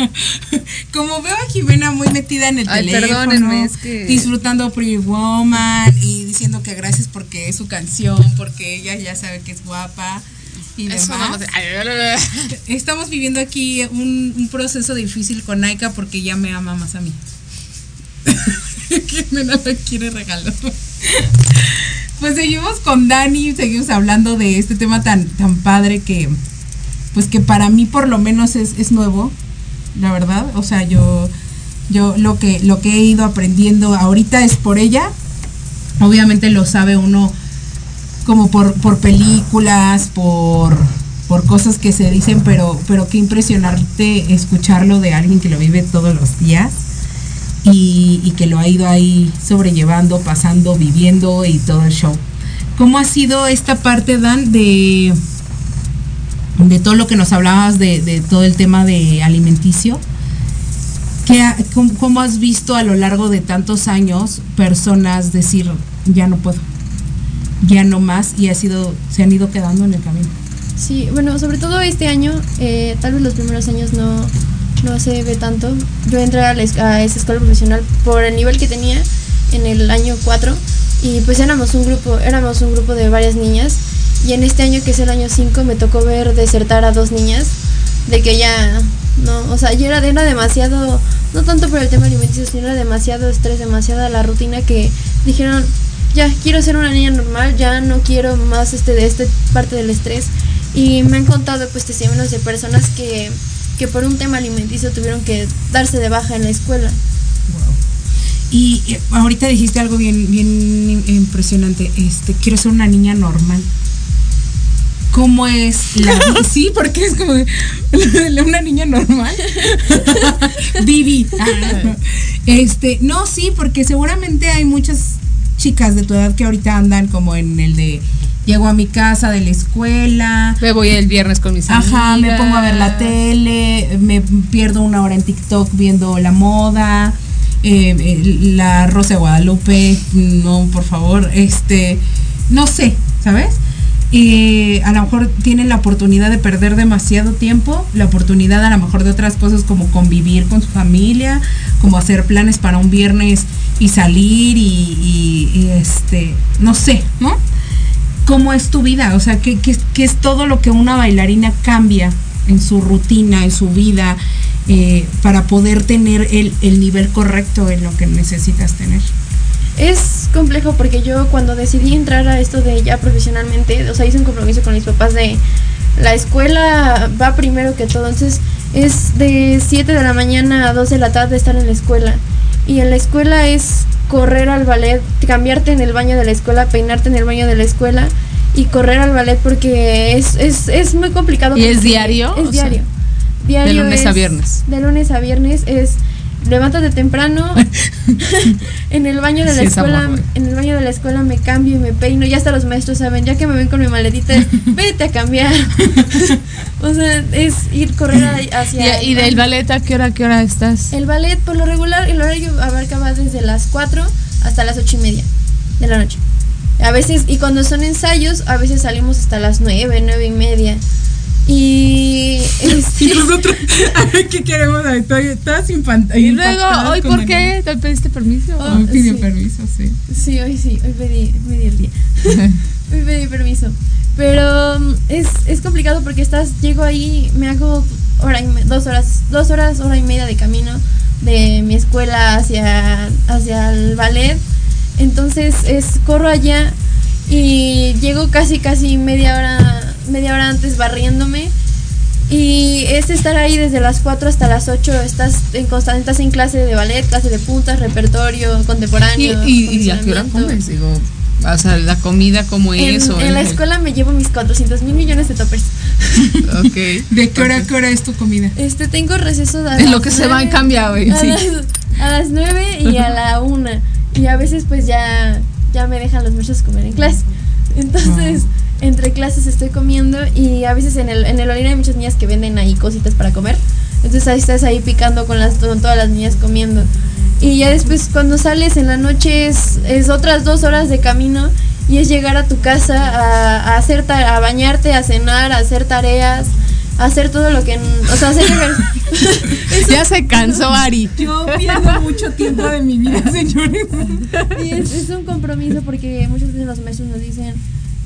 Como veo a Jimena muy metida en el Ay, teléfono, perdónenme, es que- disfrutando Pretty Woman y diciendo que gracias porque es su canción, porque ella ya sabe que es guapa y demás. la. Estamos viviendo aquí un, un proceso difícil con Aika porque ya me ama más a mí. Jimena la quiere regalar. Pues seguimos con Dani, seguimos hablando de este tema tan, tan padre que, pues que para mí por lo menos es, es nuevo, la verdad. O sea, yo, yo lo que, lo que he ido aprendiendo ahorita es por ella. Obviamente lo sabe uno como por, por películas, por, por cosas que se dicen, pero, pero qué impresionante escucharlo de alguien que lo vive todos los días y, que lo ha ido ahí sobrellevando, pasando, viviendo y todo el show. ¿Cómo ha sido esta parte, Dan, de, de todo lo que nos hablabas de, todo el tema de alimenticio? ¿Qué ha- cómo, cómo has visto a lo largo de tantos años personas decir, ya no puedo, ya no más, y ha sido, se han ido quedando en el camino? Sí, bueno, sobre todo este año, eh, tal vez los primeros años no, no se ve tanto. Yo entré a, esa escuela profesional por el nivel que tenía en el año 4 y pues éramos un grupo, éramos un grupo de varias niñas y en este año que es el año 5 me tocó ver desertar a dos niñas de que ya no, o sea, era, era demasiado, no tanto por el tema alimenticio, sino era demasiado estrés, demasiada la rutina que dijeron, ya quiero ser una niña normal, ya no quiero más este de esta parte del estrés. Y me han contado pues testimonios de personas que, que por un tema alimenticio tuvieron que darse de baja en la escuela. Y eh, ahorita dijiste algo bien, bien im- impresionante. Este, quiero ser una niña normal. ¿Cómo es la Sí, porque es como una niña normal. Vivi. Ah, Este, no, sí, porque seguramente hay muchas chicas de tu edad que ahorita andan como en el de llego a mi casa de la escuela, Me voy el viernes con mis Ajá, me pongo a ver la tele, me pierdo una hora en TikTok viendo la moda, eh, eh, la Rosa de Guadalupe, no, por favor, este, no sé, ¿sabes? Eh, a lo mejor tienen la oportunidad de perder demasiado tiempo, la oportunidad a lo mejor de otras cosas como convivir con su familia, como hacer planes para un viernes y salir y, y- y, este, no sé, ¿no? ¿Cómo es tu vida? O sea, ¿qué, qué, qué es todo lo que una bailarina cambia en su rutina, en su vida, eh, para poder tener el, el nivel correcto en lo que necesitas tener? Es complejo porque yo cuando decidí entrar a esto de ya profesionalmente, o sea, hice un compromiso con mis papás de la escuela va primero que todo, entonces es de 7 de la mañana a 2 de la tarde estar en la escuela. Y en la escuela es correr al ballet, cambiarte en el baño de la escuela, peinarte en el baño de la escuela y correr al ballet porque es, es, es muy complicado. ¿Y es diario? Es sea, diario. Diario de lunes a es- viernes. De lunes a viernes es levántate temprano en el baño de la Sí, escuela, en el baño de la escuela me cambio y me peino, ya hasta los maestros saben, ya que me ven con mi maletita, vete a cambiar. o sea, es ir correr hacia ¿Y, y del ballet a qué hora, qué hora estás? el ballet por lo regular, el horario abarcaba desde las 4 hasta las 8 y media de la noche. A veces, y cuando son ensayos, a veces salimos hasta las 9, 9 y media. Y, este, Y nosotros, ¿qué queremos? Todas infant- Y luego, ¿hoy por qué? ¿Te pediste permiso? Oh, Hoy pidió sí. permiso, sí. Sí, hoy sí, hoy pedí, pedí el día. hoy pedí permiso. Pero mm, es, es complicado porque estás, llego ahí, me hago hora y me- dos horas, dos horas, hora y media de camino de mi escuela hacia, hacia el ballet. Entonces es, corro allá y llego casi, casi media hora, media hora antes barriéndome. Y es estar ahí desde las 4 hasta las 8, estás en constante, estás en clase de ballet, clase de puntas, repertorio, ¿Y, contemporáneo. y, y a qué hora comes? Digo, O sea, la comida como En, es. o en la el- escuela me llevo mis 400 mil millones de toppers. Ok. ¿De qué hora a qué hora es tu comida? Este, tengo receso a En las lo que se va nueve- en cambia, güey, A, sí. las, a las 9 y a la 1. Y a veces pues ya, ya me dejan los maestros comer en clase. Entonces, entre clases estoy comiendo y a veces en el, en el Olina hay muchas niñas que venden ahí cositas para comer. Entonces ahí estás ahí picando con, las, con todas las niñas comiendo. Y ya después cuando sales en la noche es, es otras dos horas de camino y es llegar a tu casa a, a hacer ta- a bañarte, a cenar, a hacer tareas, a hacer todo lo que... O sea, hacer Ya se cansó Ari. Yo pierdo mucho tiempo de mi vida, señores. Y es, es un compromiso porque muchas veces los maestros nos dicen,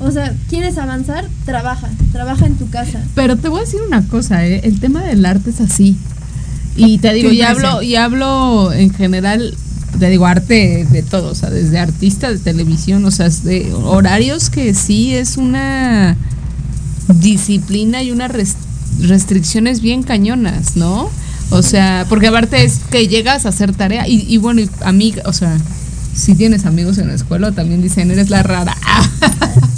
o sea, ¿quieres avanzar? Trabaja, trabaja en tu casa. Pero te voy a decir una cosa, ¿eh? el tema del arte es así. Y te digo, ¿Qué y hablo, y hablo en general, te digo, arte de todo, o sea, desde artista de televisión, o sea, es de horarios que sí es una disciplina y unas res- restricciones bien cañonas, ¿no? O sea, porque aparte es que llegas a hacer tarea y, y bueno, y amiga, o sea, si tienes amigos en la escuela también dicen, eres la rara.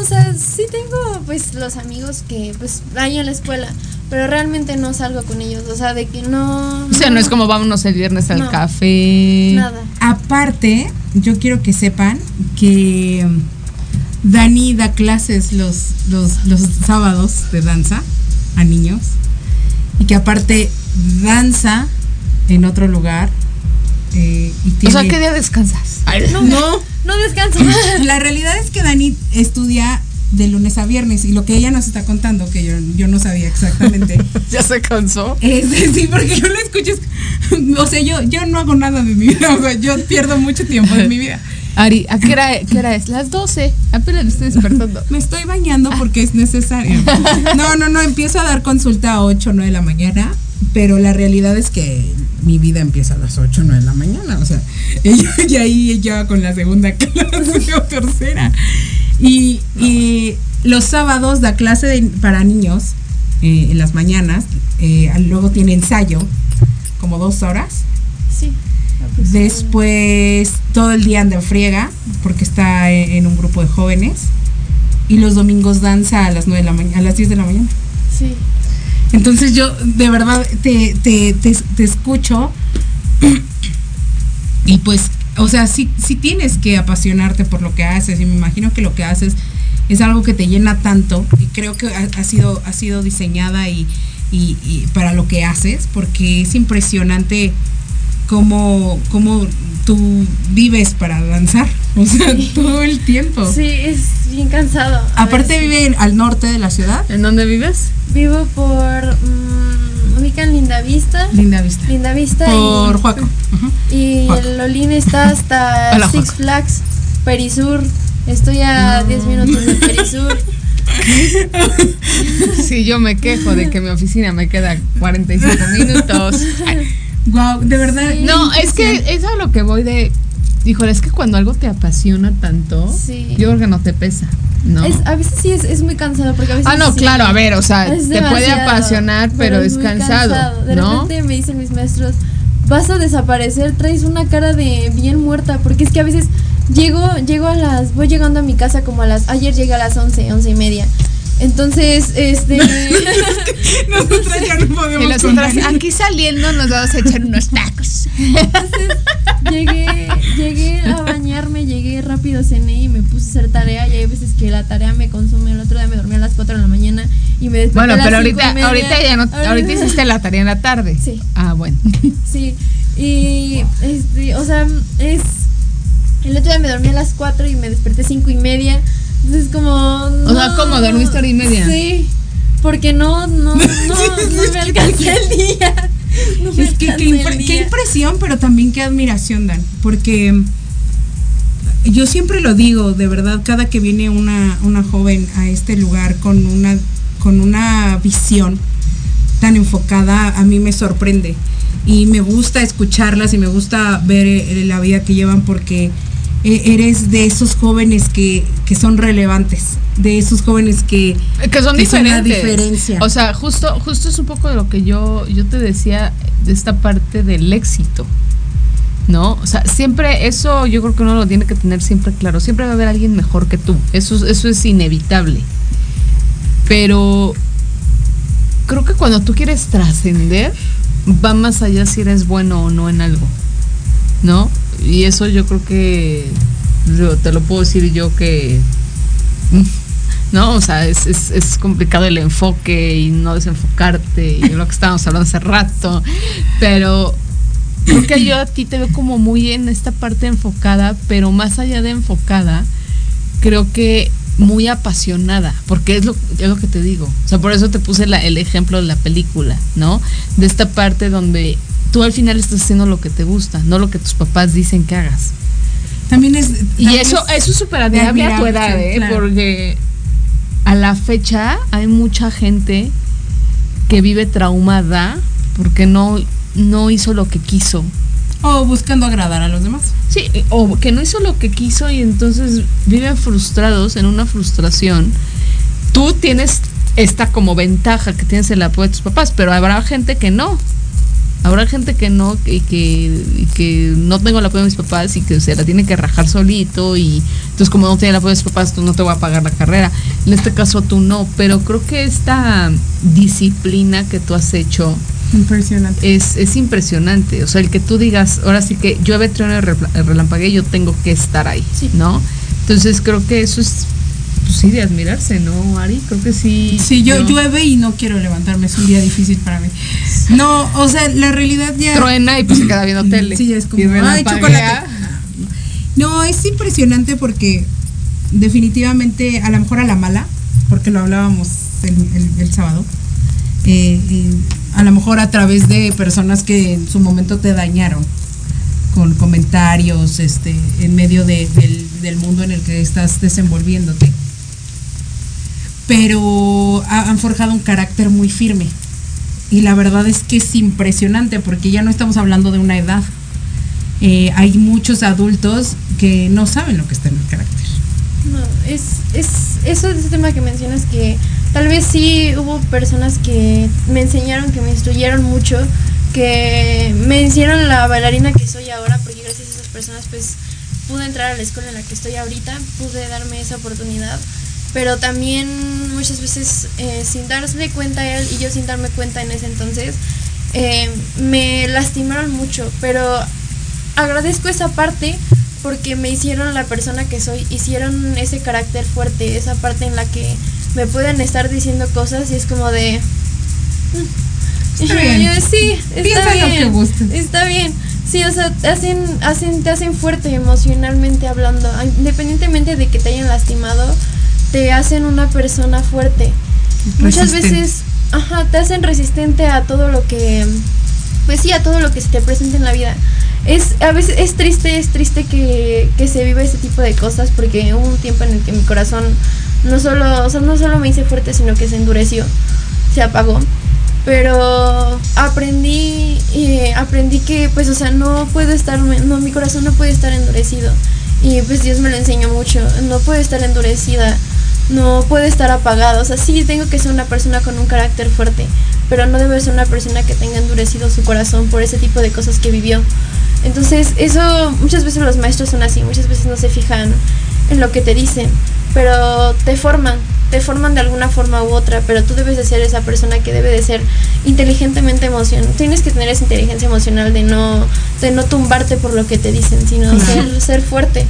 O sea, sí tengo pues los amigos que pues hay en la escuela, pero realmente no salgo con ellos, o sea, de que no... O sea, no es como vámonos el viernes al No. café. Nada. Aparte, yo quiero que sepan que Dani da clases los, los, los sábados de danza a niños y que aparte danza en otro lugar. Eh, y O sea, ¿qué día descansas? No, no descanso. La realidad es que Dani estudia de lunes a viernes y lo que ella nos está contando, que yo, yo no sabía exactamente, ¿Ya se cansó? es sí, porque yo lo escucho, es- o sea, yo, yo no hago nada de mi vida, o sea, yo pierdo mucho tiempo de mi vida. Ari, ¿a qué hora, qué hora es? Las 12. Apenas me estoy despertando. Me estoy bañando porque es necesario. No, no, no, empiezo a dar consulta a 8 o 9 de la mañana, pero la realidad es que mi vida empieza a las 8 o 9 de la mañana, o sea, ella, y ahí ella con la segunda clase o tercera. Y, y los sábados da clase de- para niños eh, en las mañanas, eh, luego tiene ensayo, como dos horas. Sí. Después todo el día anda en friega porque está en, en un grupo de jóvenes. Y los domingos danza a las 9 de la mañana, a las 10 de la mañana. Sí. Entonces yo de verdad te, te, te, te escucho y pues, o sea, sí, sí tienes que apasionarte por lo que haces y me imagino que lo que haces es algo que te llena tanto y creo que ha, ha sido, ha sido diseñada y, y- y para lo que haces porque es impresionante cómo, cómo tú vives para danzar, o sea, todo el tiempo. Sí, es bien cansado. Aparte veces. vive al norte de la ciudad, ¿En dónde vives? Vivo por. mm, ubican Linda Vista. Linda Vista. Linda Vista. Por y, Juaco. Y Juaco. el Olin está hasta Hola, Six Juaco. Flags, Perisur. Estoy a 10 minutos de Perisur. Sí, yo me quejo de que mi oficina me queda 45 minutos. Ay, Wow, de verdad. Sí. No, es que es a lo que voy de. Híjole, es que cuando algo te apasiona tanto, Sí. yo creo que no te pesa, ¿no? Es, a veces sí es, es muy cansado porque a veces. ah, no, sí, claro, a ver, o sea, te puede apasionar, pero, es cansado, De ¿no? repente me dicen mis maestros, vas a desaparecer, traes una cara de bien muerta, porque es que a veces llego, llego a las, voy llegando a mi casa como a las, ayer llegué a las 11, 11 y media. Entonces, este... Nosotras ya no podemos Y las con otras, Dani. aquí saliendo nos vamos a echar unos tacos. llegué, llegué a bañarme, llegué rápido, cené y me puse a hacer tarea. Y hay veces que la tarea me consume. El otro día me dormí a las 4 de la mañana y me desperté Bueno, a las pero cinco y ahorita, media. ahorita ya no, ahorita hiciste la tarea en la tarde. Sí. Ah, bueno. Sí, y este, o sea, es. El otro día me dormí a las 4 y me desperté cinco y media. Entonces, como. O sea, no, ¿cómo? ¿Dormiste hora y media? Sí, porque no, no, no, no me alcancé el día. No me Es que qué, impre- qué impresión, pero también qué admiración, Dan. Porque mm, yo siempre lo digo, de verdad, cada que viene una, una joven a este lugar con una, con una visión tan enfocada, a mí me sorprende. Y me gusta escucharlas y me gusta ver eh, la vida que llevan porque eh, eres de esos jóvenes que, que son relevantes, de esos jóvenes que, Que son que son la diferentes. diferencia. O sea, justo, justo es un poco de lo que yo, yo te decía de esta parte del éxito. ¿no? O sea, siempre eso yo creo que uno lo tiene que tener siempre claro. Siempre va a haber alguien mejor que tú. Eso, eso es inevitable. Pero creo que cuando tú quieres trascender, va más allá si eres bueno o no en algo. ¿No? Y eso yo creo que te lo puedo decir yo que ¿no? O sea, es, es, complicado el enfoque y no desenfocarte y lo que estábamos hablando hace rato, pero creo que yo a ti te veo como muy en esta parte enfocada, pero más allá de enfocada, creo que muy apasionada, porque es lo, es lo que te digo. O sea, por eso te puse el ejemplo de la película, ¿no? De esta parte donde tú al final estás haciendo lo que te gusta, no lo que tus papás dicen que hagas. También es. Y también eso, es eso es súper admirable a tu edad, ¿eh? claro. Porque a la fecha hay mucha gente que vive traumada porque no, no hizo lo que quiso. O buscando agradar a los demás. Sí, o que no hizo lo que quiso y entonces viven frustrados en una frustración. Tú tienes esta como ventaja que tienes el apoyo de tus papás, pero habrá gente que no. Habrá gente que no, y que, y que no tengo el apoyo de mis papás y que se la tiene que rajar solito y entonces como no tiene el apoyo de mis papás, tú no te voy a pagar la carrera. En este caso tú no, pero creo que esta disciplina que tú has hecho Impresionante. es, es impresionante. O sea, el que tú digas, ahora sí que llueve, trueno y relampaguee, yo tengo que estar ahí, Sí. ¿no? Entonces creo que eso es, pues sí, de admirarse, ¿no, Ari? Creo que sí. Sí, yo llueve y no quiero levantarme, es un día difícil para mí. No, o sea, la realidad ya. Truena y pues se queda viendo tele. Sí, es como, ay, chocolate. No, es impresionante porque definitivamente, a lo mejor a la mala, porque lo hablábamos el, el- el sábado, eh, eh, a lo mejor a través de personas que en su momento te dañaron con comentarios este, en medio de- del, del mundo en el que estás desenvolviéndote. Pero ha- han forjado un carácter muy firme. Y la verdad es que es impresionante porque ya no estamos hablando de una edad. Eh, hay muchos adultos que no saben lo que está en el carácter. No, es, es eso ese tema que mencionas que tal vez sí hubo personas que me enseñaron, que me instruyeron mucho, que me hicieron la bailarina que soy ahora, porque gracias a esas personas pues pude entrar a la escuela en la que estoy ahorita, pude darme esa oportunidad, pero también muchas veces eh, sin darse cuenta él y yo sin darme cuenta en ese entonces, eh, me lastimaron mucho, pero agradezco esa parte porque me hicieron la persona que soy, hicieron ese carácter fuerte, esa parte en la que me pueden estar diciendo cosas y es como de... mm. Está bien. yo, sí, está Piensa lo bien. que gustes. Está bien. Sí, o sea, te hacen, hacen, te hacen fuerte emocionalmente hablando. Independientemente de que te hayan lastimado, te hacen una persona fuerte. Muchas Resistente. veces, ajá, te hacen resistente a todo lo que, pues sí, a todo lo que se te presenta en la vida. Es, a veces es triste, es triste que, que se viva ese tipo de cosas porque hubo un tiempo en el que mi corazón no solo, o sea, no solo me hice fuerte, sino que se endureció, se apagó. Pero aprendí, eh, aprendí que, pues, o sea, no puedo estar, no, mi corazón no puede estar endurecido. Y pues Dios me lo enseñó mucho, no puede estar endurecida, no puede estar apagada. O sea, sí tengo que ser una persona con un carácter fuerte, pero no debe ser una persona que tenga endurecido su corazón por ese tipo de cosas que vivió. Entonces, eso muchas veces los maestros son así, muchas veces no se fijan en lo que te dicen, pero te forman, te forman de alguna forma u otra, pero tú debes de ser esa persona que debe de ser inteligentemente emocional. Tienes que tener esa inteligencia emocional de no, de no tumbarte por lo que te dicen, sino ser, ser fuerte.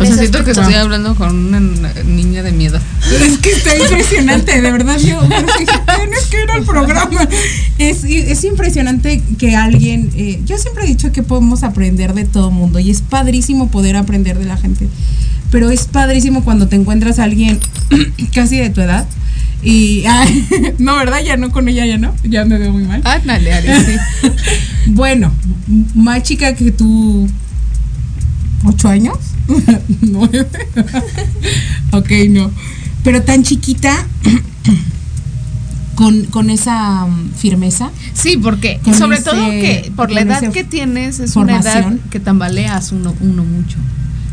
O sea, siento que estoy hablando con una niña de miedo. Es que está impresionante, de verdad. Yo tienes que ir al programa. Es, es impresionante que alguien. eh, yo siempre he dicho que podemos aprender de todo mundo y es padrísimo poder aprender de la gente. Pero es padrísimo cuando te encuentras a alguien casi de tu edad. Y. ay, no, ¿verdad? Ya no con ella, ya no. Ya me veo muy mal. Ándale, Ari, sí. Bueno, más chica que tú. ¿Ocho años? ¿Nueve? ok, no. Pero tan chiquita, con, con esa mm, firmeza. Sí, porque Con sobre ese- todo que por la edad que tienes es una edad que tambaleas uno, uno mucho.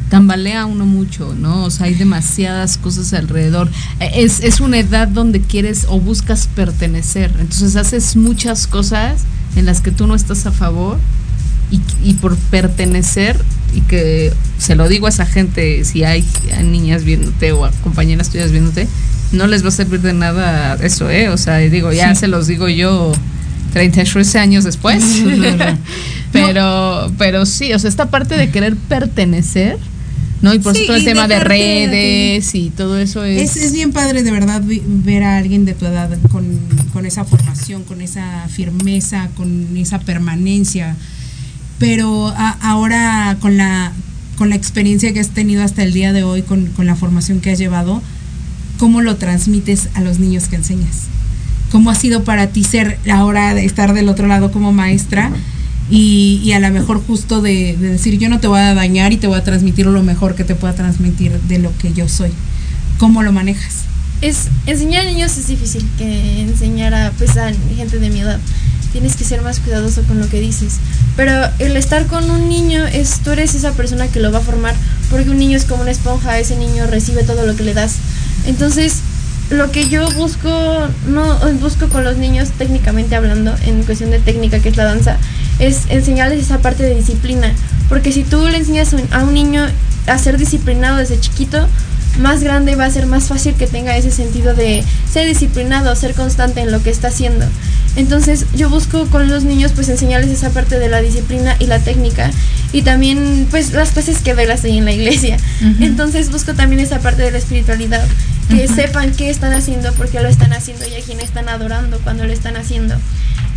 Tambalea uno mucho, ¿no? O sea, hay demasiadas cosas alrededor. Eh, Es, es una edad donde quieres o buscas pertenecer. Entonces haces muchas cosas en las que tú no estás a favor y, y por pertenecer y que se lo digo a esa gente, si hay, niñas viéndote o a compañeras tuyas viéndote, no les va a servir de nada eso, ¿eh? O sea, digo, ya se los digo yo 33 años después. pero, pero sí, o sea, esta parte de querer pertenecer, ¿no? Y por Sí, todo el tema de redes y todo eso es... Es, es bien padre de verdad ver a alguien de tu edad con, con esa formación, con esa firmeza, con esa permanencia. Pero a- ahora con la, con la experiencia que has tenido hasta el día de hoy, con, con la formación que has llevado, ¿cómo lo transmites a los niños que enseñas? ¿Cómo ha sido para ti ser ahora de estar del otro lado como maestra? Y, y a lo mejor justo de, de decir yo no te voy a dañar y te voy a transmitir lo mejor que te pueda transmitir de lo que yo soy. ¿Cómo lo manejas? Es, enseñar a niños es difícil que enseñar a, pues, a gente de mi edad. Tienes que ser más cuidadoso con lo que dices. Pero el estar con un niño es, tú eres esa persona que lo va a formar, porque un niño es como una esponja, ese niño recibe todo lo que le das. Entonces, lo que yo busco, no busco con los niños técnicamente hablando, en cuestión de técnica, que es la danza, es enseñarles esa parte de disciplina. Porque si tú le enseñas a un niño a ser disciplinado desde chiquito, más grande va a ser más fácil que tenga ese sentido de ser disciplinado, ser constante en lo que está haciendo. Entonces yo busco con los niños pues enseñarles esa parte de la disciplina y la técnica y también pues las clases que doy las doy en la iglesia. Entonces busco también esa parte de la espiritualidad, que sepan qué están haciendo, por qué lo están haciendo y a quién están adorando cuando lo están haciendo.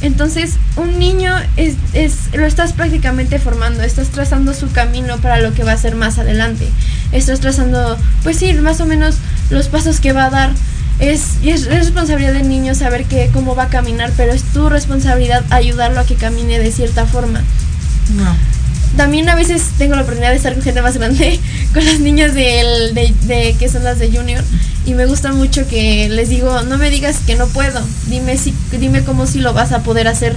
Entonces, un niño es, es, lo estás prácticamente formando, estás trazando su camino para lo que va a ser más adelante. Estás trazando, pues sí, más o menos los pasos que va a dar. Es, y es, es responsabilidad del niño saber que, cómo va a caminar, pero es tu responsabilidad ayudarlo a que camine de cierta forma. También a veces tengo la oportunidad de estar con gente más grande, con las niñas del- de, de- que son las de Junior, y me gusta mucho que les digo, no me digas que no puedo, dime si, dime cómo si lo vas a poder hacer.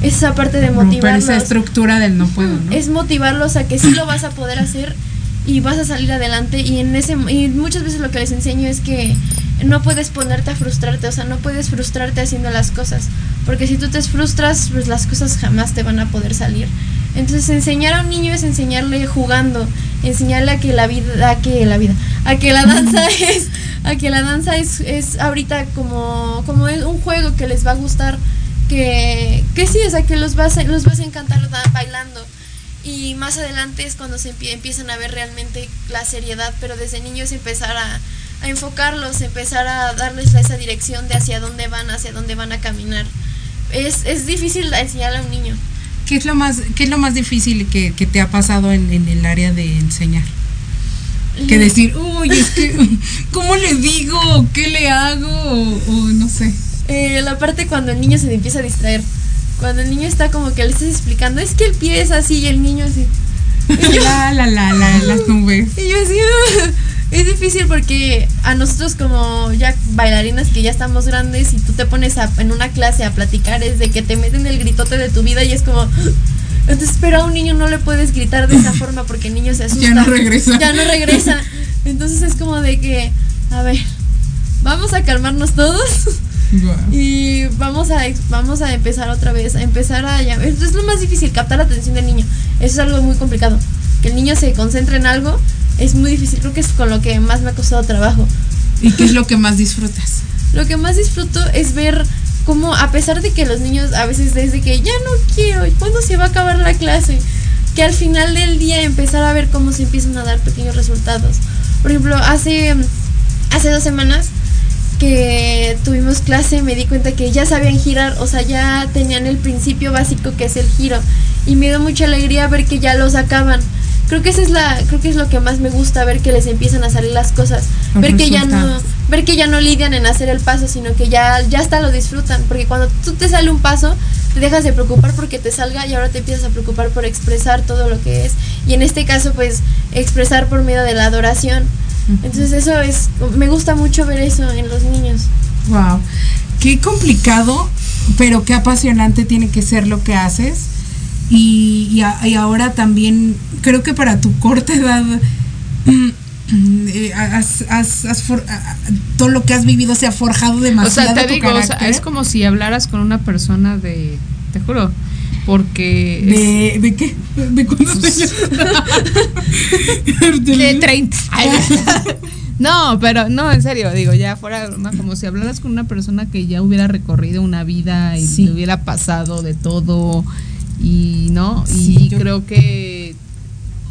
Esa parte de Romper motivarlos. esa estructura del no puedo, ¿no? Es motivarlos a que sí lo vas a poder hacer y vas a salir adelante y en ese y muchas veces lo que les enseño es que no puedes ponerte a frustrarte, o sea, no puedes frustrarte haciendo las cosas, porque si tú te frustras, pues las cosas jamás te van a poder salir. Entonces, enseñar a un niño es enseñarle jugando, enseñarle a que la vida, a que la vida, a que la danza es, a que la danza es, es ahorita como, como es un juego que les va a gustar, que, que sí, o sea, que los vas a, los vas a encantar bailando. Y más adelante es cuando se empie- empiezan a ver realmente la seriedad, pero desde niños empezar a, a enfocarlos, empezar a darles esa dirección de hacia dónde van, hacia dónde van a caminar. Es, es difícil enseñarle a un niño. ¿Qué es lo más, qué es lo más difícil que, que te ha pasado en, en el área de enseñar? Que decir, uy, es que, ¿cómo le digo? ¿Qué le hago? O, o no sé. Eh, la parte cuando el niño se le empieza a distraer. Cuando el niño está como que le estás explicando, es que el pie es así y el niño así. La, la, la, la, las nubes. Y yo así. es difícil porque a nosotros como ya bailarinas que ya estamos grandes y tú te pones a- en una clase a platicar es de que te meten el gritote de tu vida y es como... Entonces, pero a un niño no le puedes gritar de esa forma porque el niño se asusta. Ya no regresa. Ya no regresa. Entonces es como de que, a ver, vamos a calmarnos todos. Y vamos a, vamos a empezar otra vez, a empezar a llamar. Es lo más difícil, captar la atención del niño. Eso es algo muy complicado. Que el niño se concentre en algo es muy difícil. Creo que es con lo que más me ha costado trabajo. ¿Y qué es lo que más disfrutas? Lo que más disfruto es ver cómo, a pesar de que los niños a veces desde que ya no quiero, ¿y cuándo se va a acabar la clase? Que al final del día empezar a ver cómo se empiezan a dar pequeños resultados. Por ejemplo, hace, hace dos semanas que tuvimos clase me di cuenta que ya sabían girar, o sea, ya tenían el principio básico que es el giro. Y me dio mucha alegría ver que ya lo sacaban. Creo que esa es la, creo que es lo que más me gusta, ver que les empiezan a salir las cosas. Los ver que ya no, ver que ya no lidian en hacer el paso, sino que ya, ya hasta lo disfrutan. Porque cuando tú te sale un paso, te dejas de preocupar porque te salga y ahora te empiezas a preocupar por expresar todo lo que es. Y en este caso, pues, expresar por medio de la adoración. Entonces eso es, me gusta mucho ver eso en los niños. Wow. Qué complicado, pero qué apasionante tiene que ser lo que haces. Y, y, a- y ahora también, creo que para tu corta edad, eh, has- has- has for- todo lo que has vivido se ha forjado O demasiado. sea, te digo, o sea, es como si hablaras con una persona de, te juro, porque ¿De, ¿De qué? ¿De cuántos años? de 30. No, pero no, en serio, digo, ya fuera como si hablaras con una persona que ya hubiera recorrido una vida y Sí. le hubiera pasado de todo y no, y Sí, yo- creo que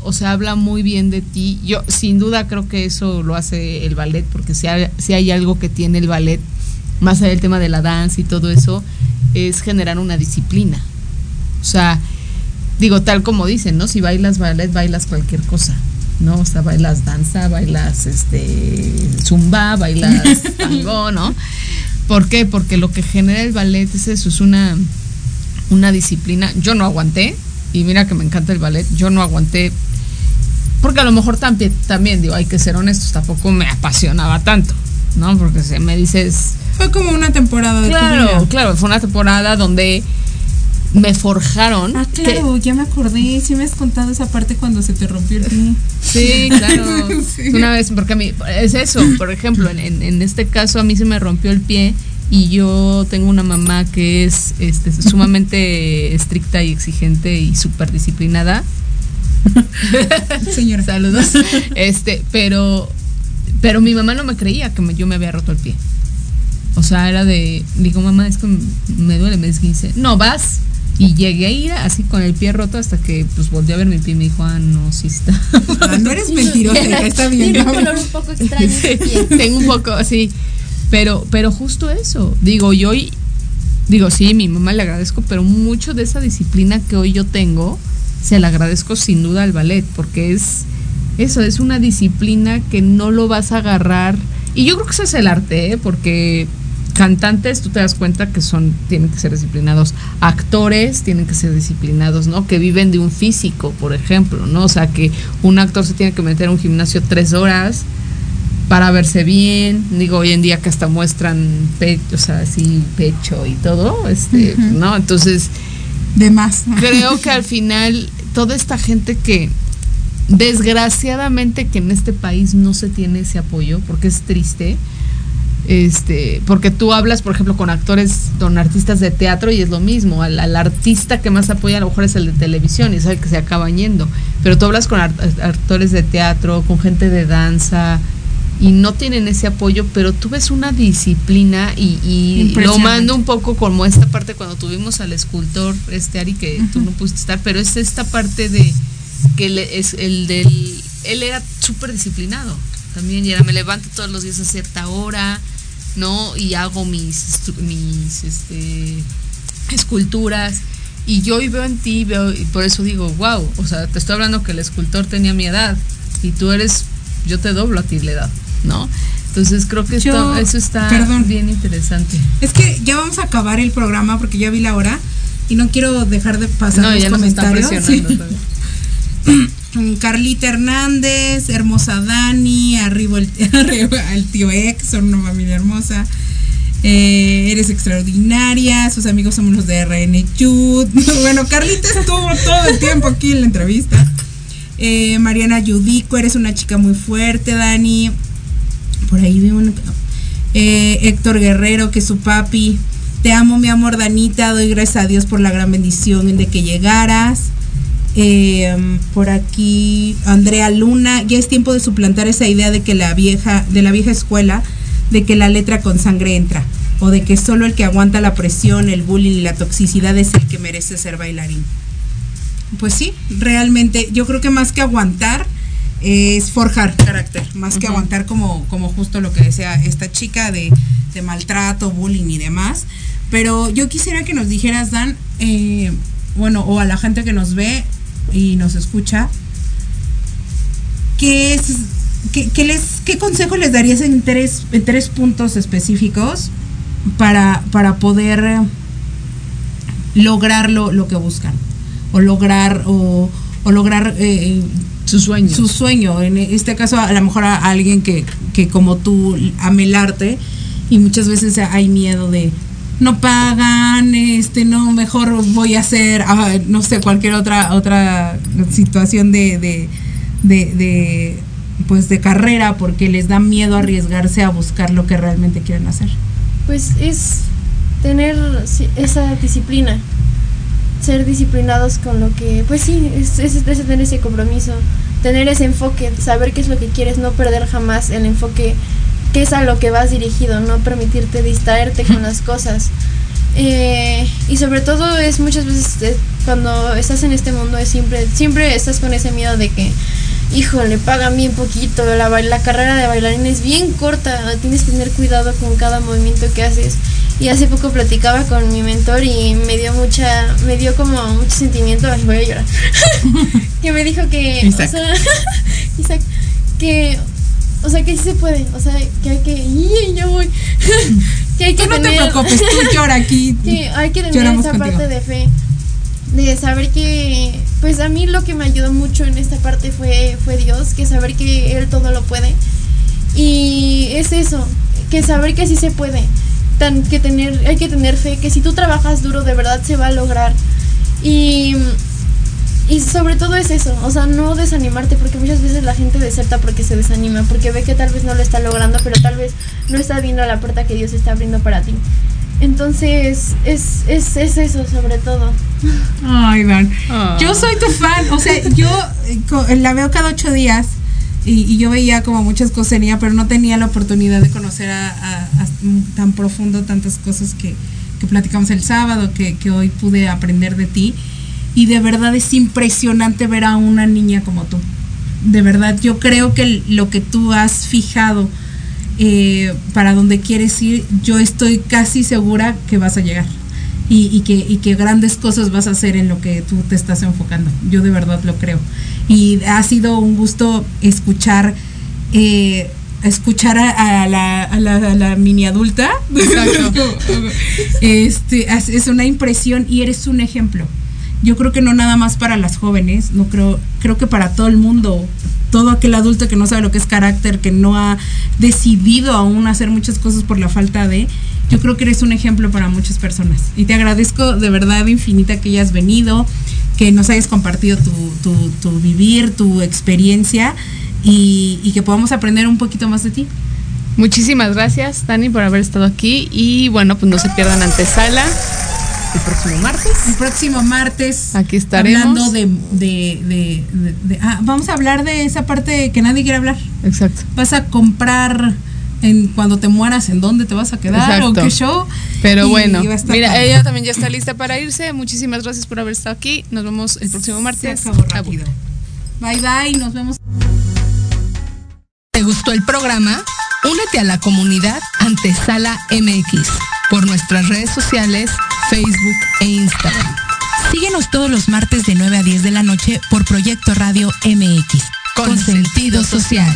o sea, habla muy bien de ti. Yo sin duda creo que eso lo hace el ballet porque si hay, si hay algo que tiene el ballet más allá del tema de la danza y todo eso es generar una disciplina. O sea, digo, tal como dicen, ¿no? Si bailas ballet, bailas cualquier cosa, ¿no? O sea, bailas danza, bailas este zumba, bailas tango, ¿no? ¿Por qué? Porque lo que genera el ballet es eso, es una, una disciplina. Yo no aguanté, y mira que me encanta el ballet, yo no aguanté, porque a lo mejor también, también digo, hay que ser honestos, tampoco me apasionaba tanto, ¿no? Porque si me dices, Fue como una temporada de Claro, claro, fue una temporada donde me forjaron. Ah, que- claro, ya me acordé. Sí me has contado esa parte cuando se te rompió el pie. sí, claro. Sí. Una vez, porque a mí, es eso, por ejemplo, en, en- en este caso a mí se me rompió el pie y yo tengo una mamá que es este, sumamente estricta y exigente y súper disciplinada. Señora. Saludos. Este, pero, pero mi mamá no me creía que me- yo me había roto el pie. O sea, era de, digo, mamá, es que me duele, me esguince. No, vas. Y llegué a ir así con el pie roto hasta que pues volví a ver mi pie y me dijo, ah, no, sí está. Ah, no eres mentirosa, está bien. Tiene un color un poco extraño. Sí, pie. tengo un poco así. Pero, pero justo eso. Digo, yo hoy, digo, sí, mi mamá le agradezco, pero mucho de esa disciplina que hoy yo tengo, se la agradezco sin duda al ballet, porque es eso, es una disciplina que no lo vas a agarrar. Y yo creo que ese es el arte, ¿eh? porque cantantes, tú te das cuenta que son, tienen que ser disciplinados, actores tienen que ser disciplinados, ¿no? Que viven de un físico, por ejemplo, ¿no? O sea, que un actor se tiene que meter a un gimnasio tres horas para verse bien, digo, hoy en día que hasta muestran pecho, o sea, así pecho y todo, este, ¿no? Entonces, De más. creo que al final toda esta gente que desgraciadamente que en este país no se tiene ese apoyo porque es triste este porque tú hablas por ejemplo con actores con artistas de teatro y es lo mismo al, al artista que más apoya a lo mejor es el de televisión y sabe que se acaban yendo pero tú hablas con art- actores de teatro con gente de danza y no tienen ese apoyo, pero tú ves una disciplina y, y lo mando un poco como esta parte cuando tuvimos al escultor, este Ari, que tú no pudiste estar, pero es esta parte de que le- es el del, él era súper disciplinado también, y era, me levanto todos los días a cierta hora, ¿no? Y hago mis, mis este, esculturas. Y yo hoy veo en ti, veo, y por eso digo, wow, o sea, te estoy hablando que el escultor tenía mi edad y tú eres, yo te doblo a ti la edad, ¿no? Entonces creo que esto, eso está perdón. bien interesante. Es que ya vamos a acabar el programa porque ya vi la hora y no quiero dejar de pasar No, los ya nos está comentarios. Sí. Mm, Carlita Hernández, hermosa Dani, arriba el, arriba el tío Ex, son una familia hermosa. Eh, eres extraordinaria, sus amigos somos los de RN Youth. Bueno, Carlita estuvo todo el tiempo aquí en la entrevista. Eh, Mariana Yudico, eres una chica muy fuerte, Dani. Por ahí vi un. eh, Héctor Guerrero, que su papi. Te amo, mi amor, Danita. Doy gracias a Dios por la gran bendición de que llegaras. Eh, por aquí, Andrea Luna. Ya es tiempo de suplantar esa idea de que la vieja, de la vieja escuela, de que la letra con sangre entra. O de que solo el que aguanta la presión, el bullying y la toxicidad es el que merece ser bailarín. Pues sí, realmente, yo creo que más que aguantar es forjar carácter, más que aguantar como, como justo lo que decía esta chica de, de maltrato, bullying y demás. Pero yo quisiera que nos dijeras, Dan, eh, bueno, o a la gente que nos ve y nos escucha, ¿qué es, qué, qué les, qué consejo les darías en tres, en tres puntos específicos para, para poder lograr lo, lo que buscan? O lograr, o, o lograr eh, Sus sueños. su sueño. En este caso, a lo mejor a alguien que, que como tú ame el arte y muchas veces hay miedo de no pagan, este, no, mejor voy a hacer, ah, no sé, cualquier otra otra situación de, de, de, de, pues de carrera porque les da miedo arriesgarse a buscar lo que realmente quieren hacer. Pues es tener esa disciplina. Ser disciplinados con lo que, pues sí, es, es, tener ese compromiso, tener ese enfoque, saber qué es lo que quieres, no perder jamás el enfoque que es a lo que vas dirigido, no permitirte distraerte con las cosas. Eh, y sobre todo es muchas veces eh, cuando estás en este mundo es siempre, siempre estás con ese miedo de que, híjole, pagan bien poquito, la, la carrera de bailarín es bien corta, tienes que tener cuidado con cada movimiento que haces. Y hace poco platicaba con mi mentor y me dio mucha, me dio como mucho sentimiento, ay, voy a llorar, que me dijo que, Isaac. o sea, Isaac, que, o sea, que sí se puede, o sea, que hay que, ¡y, ya voy! que hay que Tú no te preocupes, tú llora aquí. que hay que tener esa contigo. parte de fe de saber que pues a mí lo que me ayudó mucho en esta parte fue fue Dios que saber que él todo lo puede y es eso que saber que sí se puede tan que tener hay que tener fe que si tú trabajas duro de verdad se va a lograr y y sobre todo es eso, o sea, no desanimarte, porque muchas veces la gente deserta porque se desanima, porque ve que tal vez no lo está logrando, pero tal vez no está viendo la puerta que Dios está abriendo para ti. Entonces, es, es, es eso sobre todo. Ay, Dan. Ah. Yo soy tu fan. O sea, yo eh, la veo cada ocho días y, y yo veía como muchas cosas en ella, pero no tenía la oportunidad de conocer a, a- a tan profundo tantas cosas que, que platicamos el sábado, que, que hoy pude aprender de ti. Y de verdad es impresionante ver a una niña como tú. De verdad, yo creo que lo que tú has fijado eh, para donde quieres ir, yo estoy casi segura que vas a llegar y, y que, y que grandes cosas vas a hacer en lo que tú te estás enfocando. Yo de verdad lo creo. Y ha sido un gusto escuchar, eh, escuchar a, a la, a la- a la mini adulta. este, es es una impresión y eres un ejemplo. Yo creo que no nada más para las jóvenes, no creo, creo que para todo el mundo, todo aquel adulto que no sabe lo que es carácter, que no ha decidido aún hacer muchas cosas por la falta de, yo creo que eres un ejemplo para muchas personas. Y te agradezco de verdad infinita que hayas venido, que nos hayas compartido tu, tu- tu vivir, tu experiencia y, y que podamos aprender un poquito más de ti. Muchísimas gracias, Dani, por haber estado aquí. Y bueno, pues no se pierdan antesala el próximo martes. El próximo martes. Aquí estaremos. Hablando de. de- de- de- de- ah, vamos a hablar de esa parte que nadie quiere hablar. Exacto. Vas a comprar en cuando te mueras, ¿en dónde te vas a quedar? ¿O qué show? Pero Y bueno, mira, ella también ya está lista para irse. Muchísimas gracias por haber estado aquí. Nos vemos el próximo martes. Se acabó rápido. Bye bye, nos vemos. ¿Te gustó el programa? Únete a la comunidad Antesala MX por nuestras redes sociales, Facebook e Instagram. Síguenos todos los martes de 9 a 10 de la noche por Proyecto Radio MX. Con sentido social.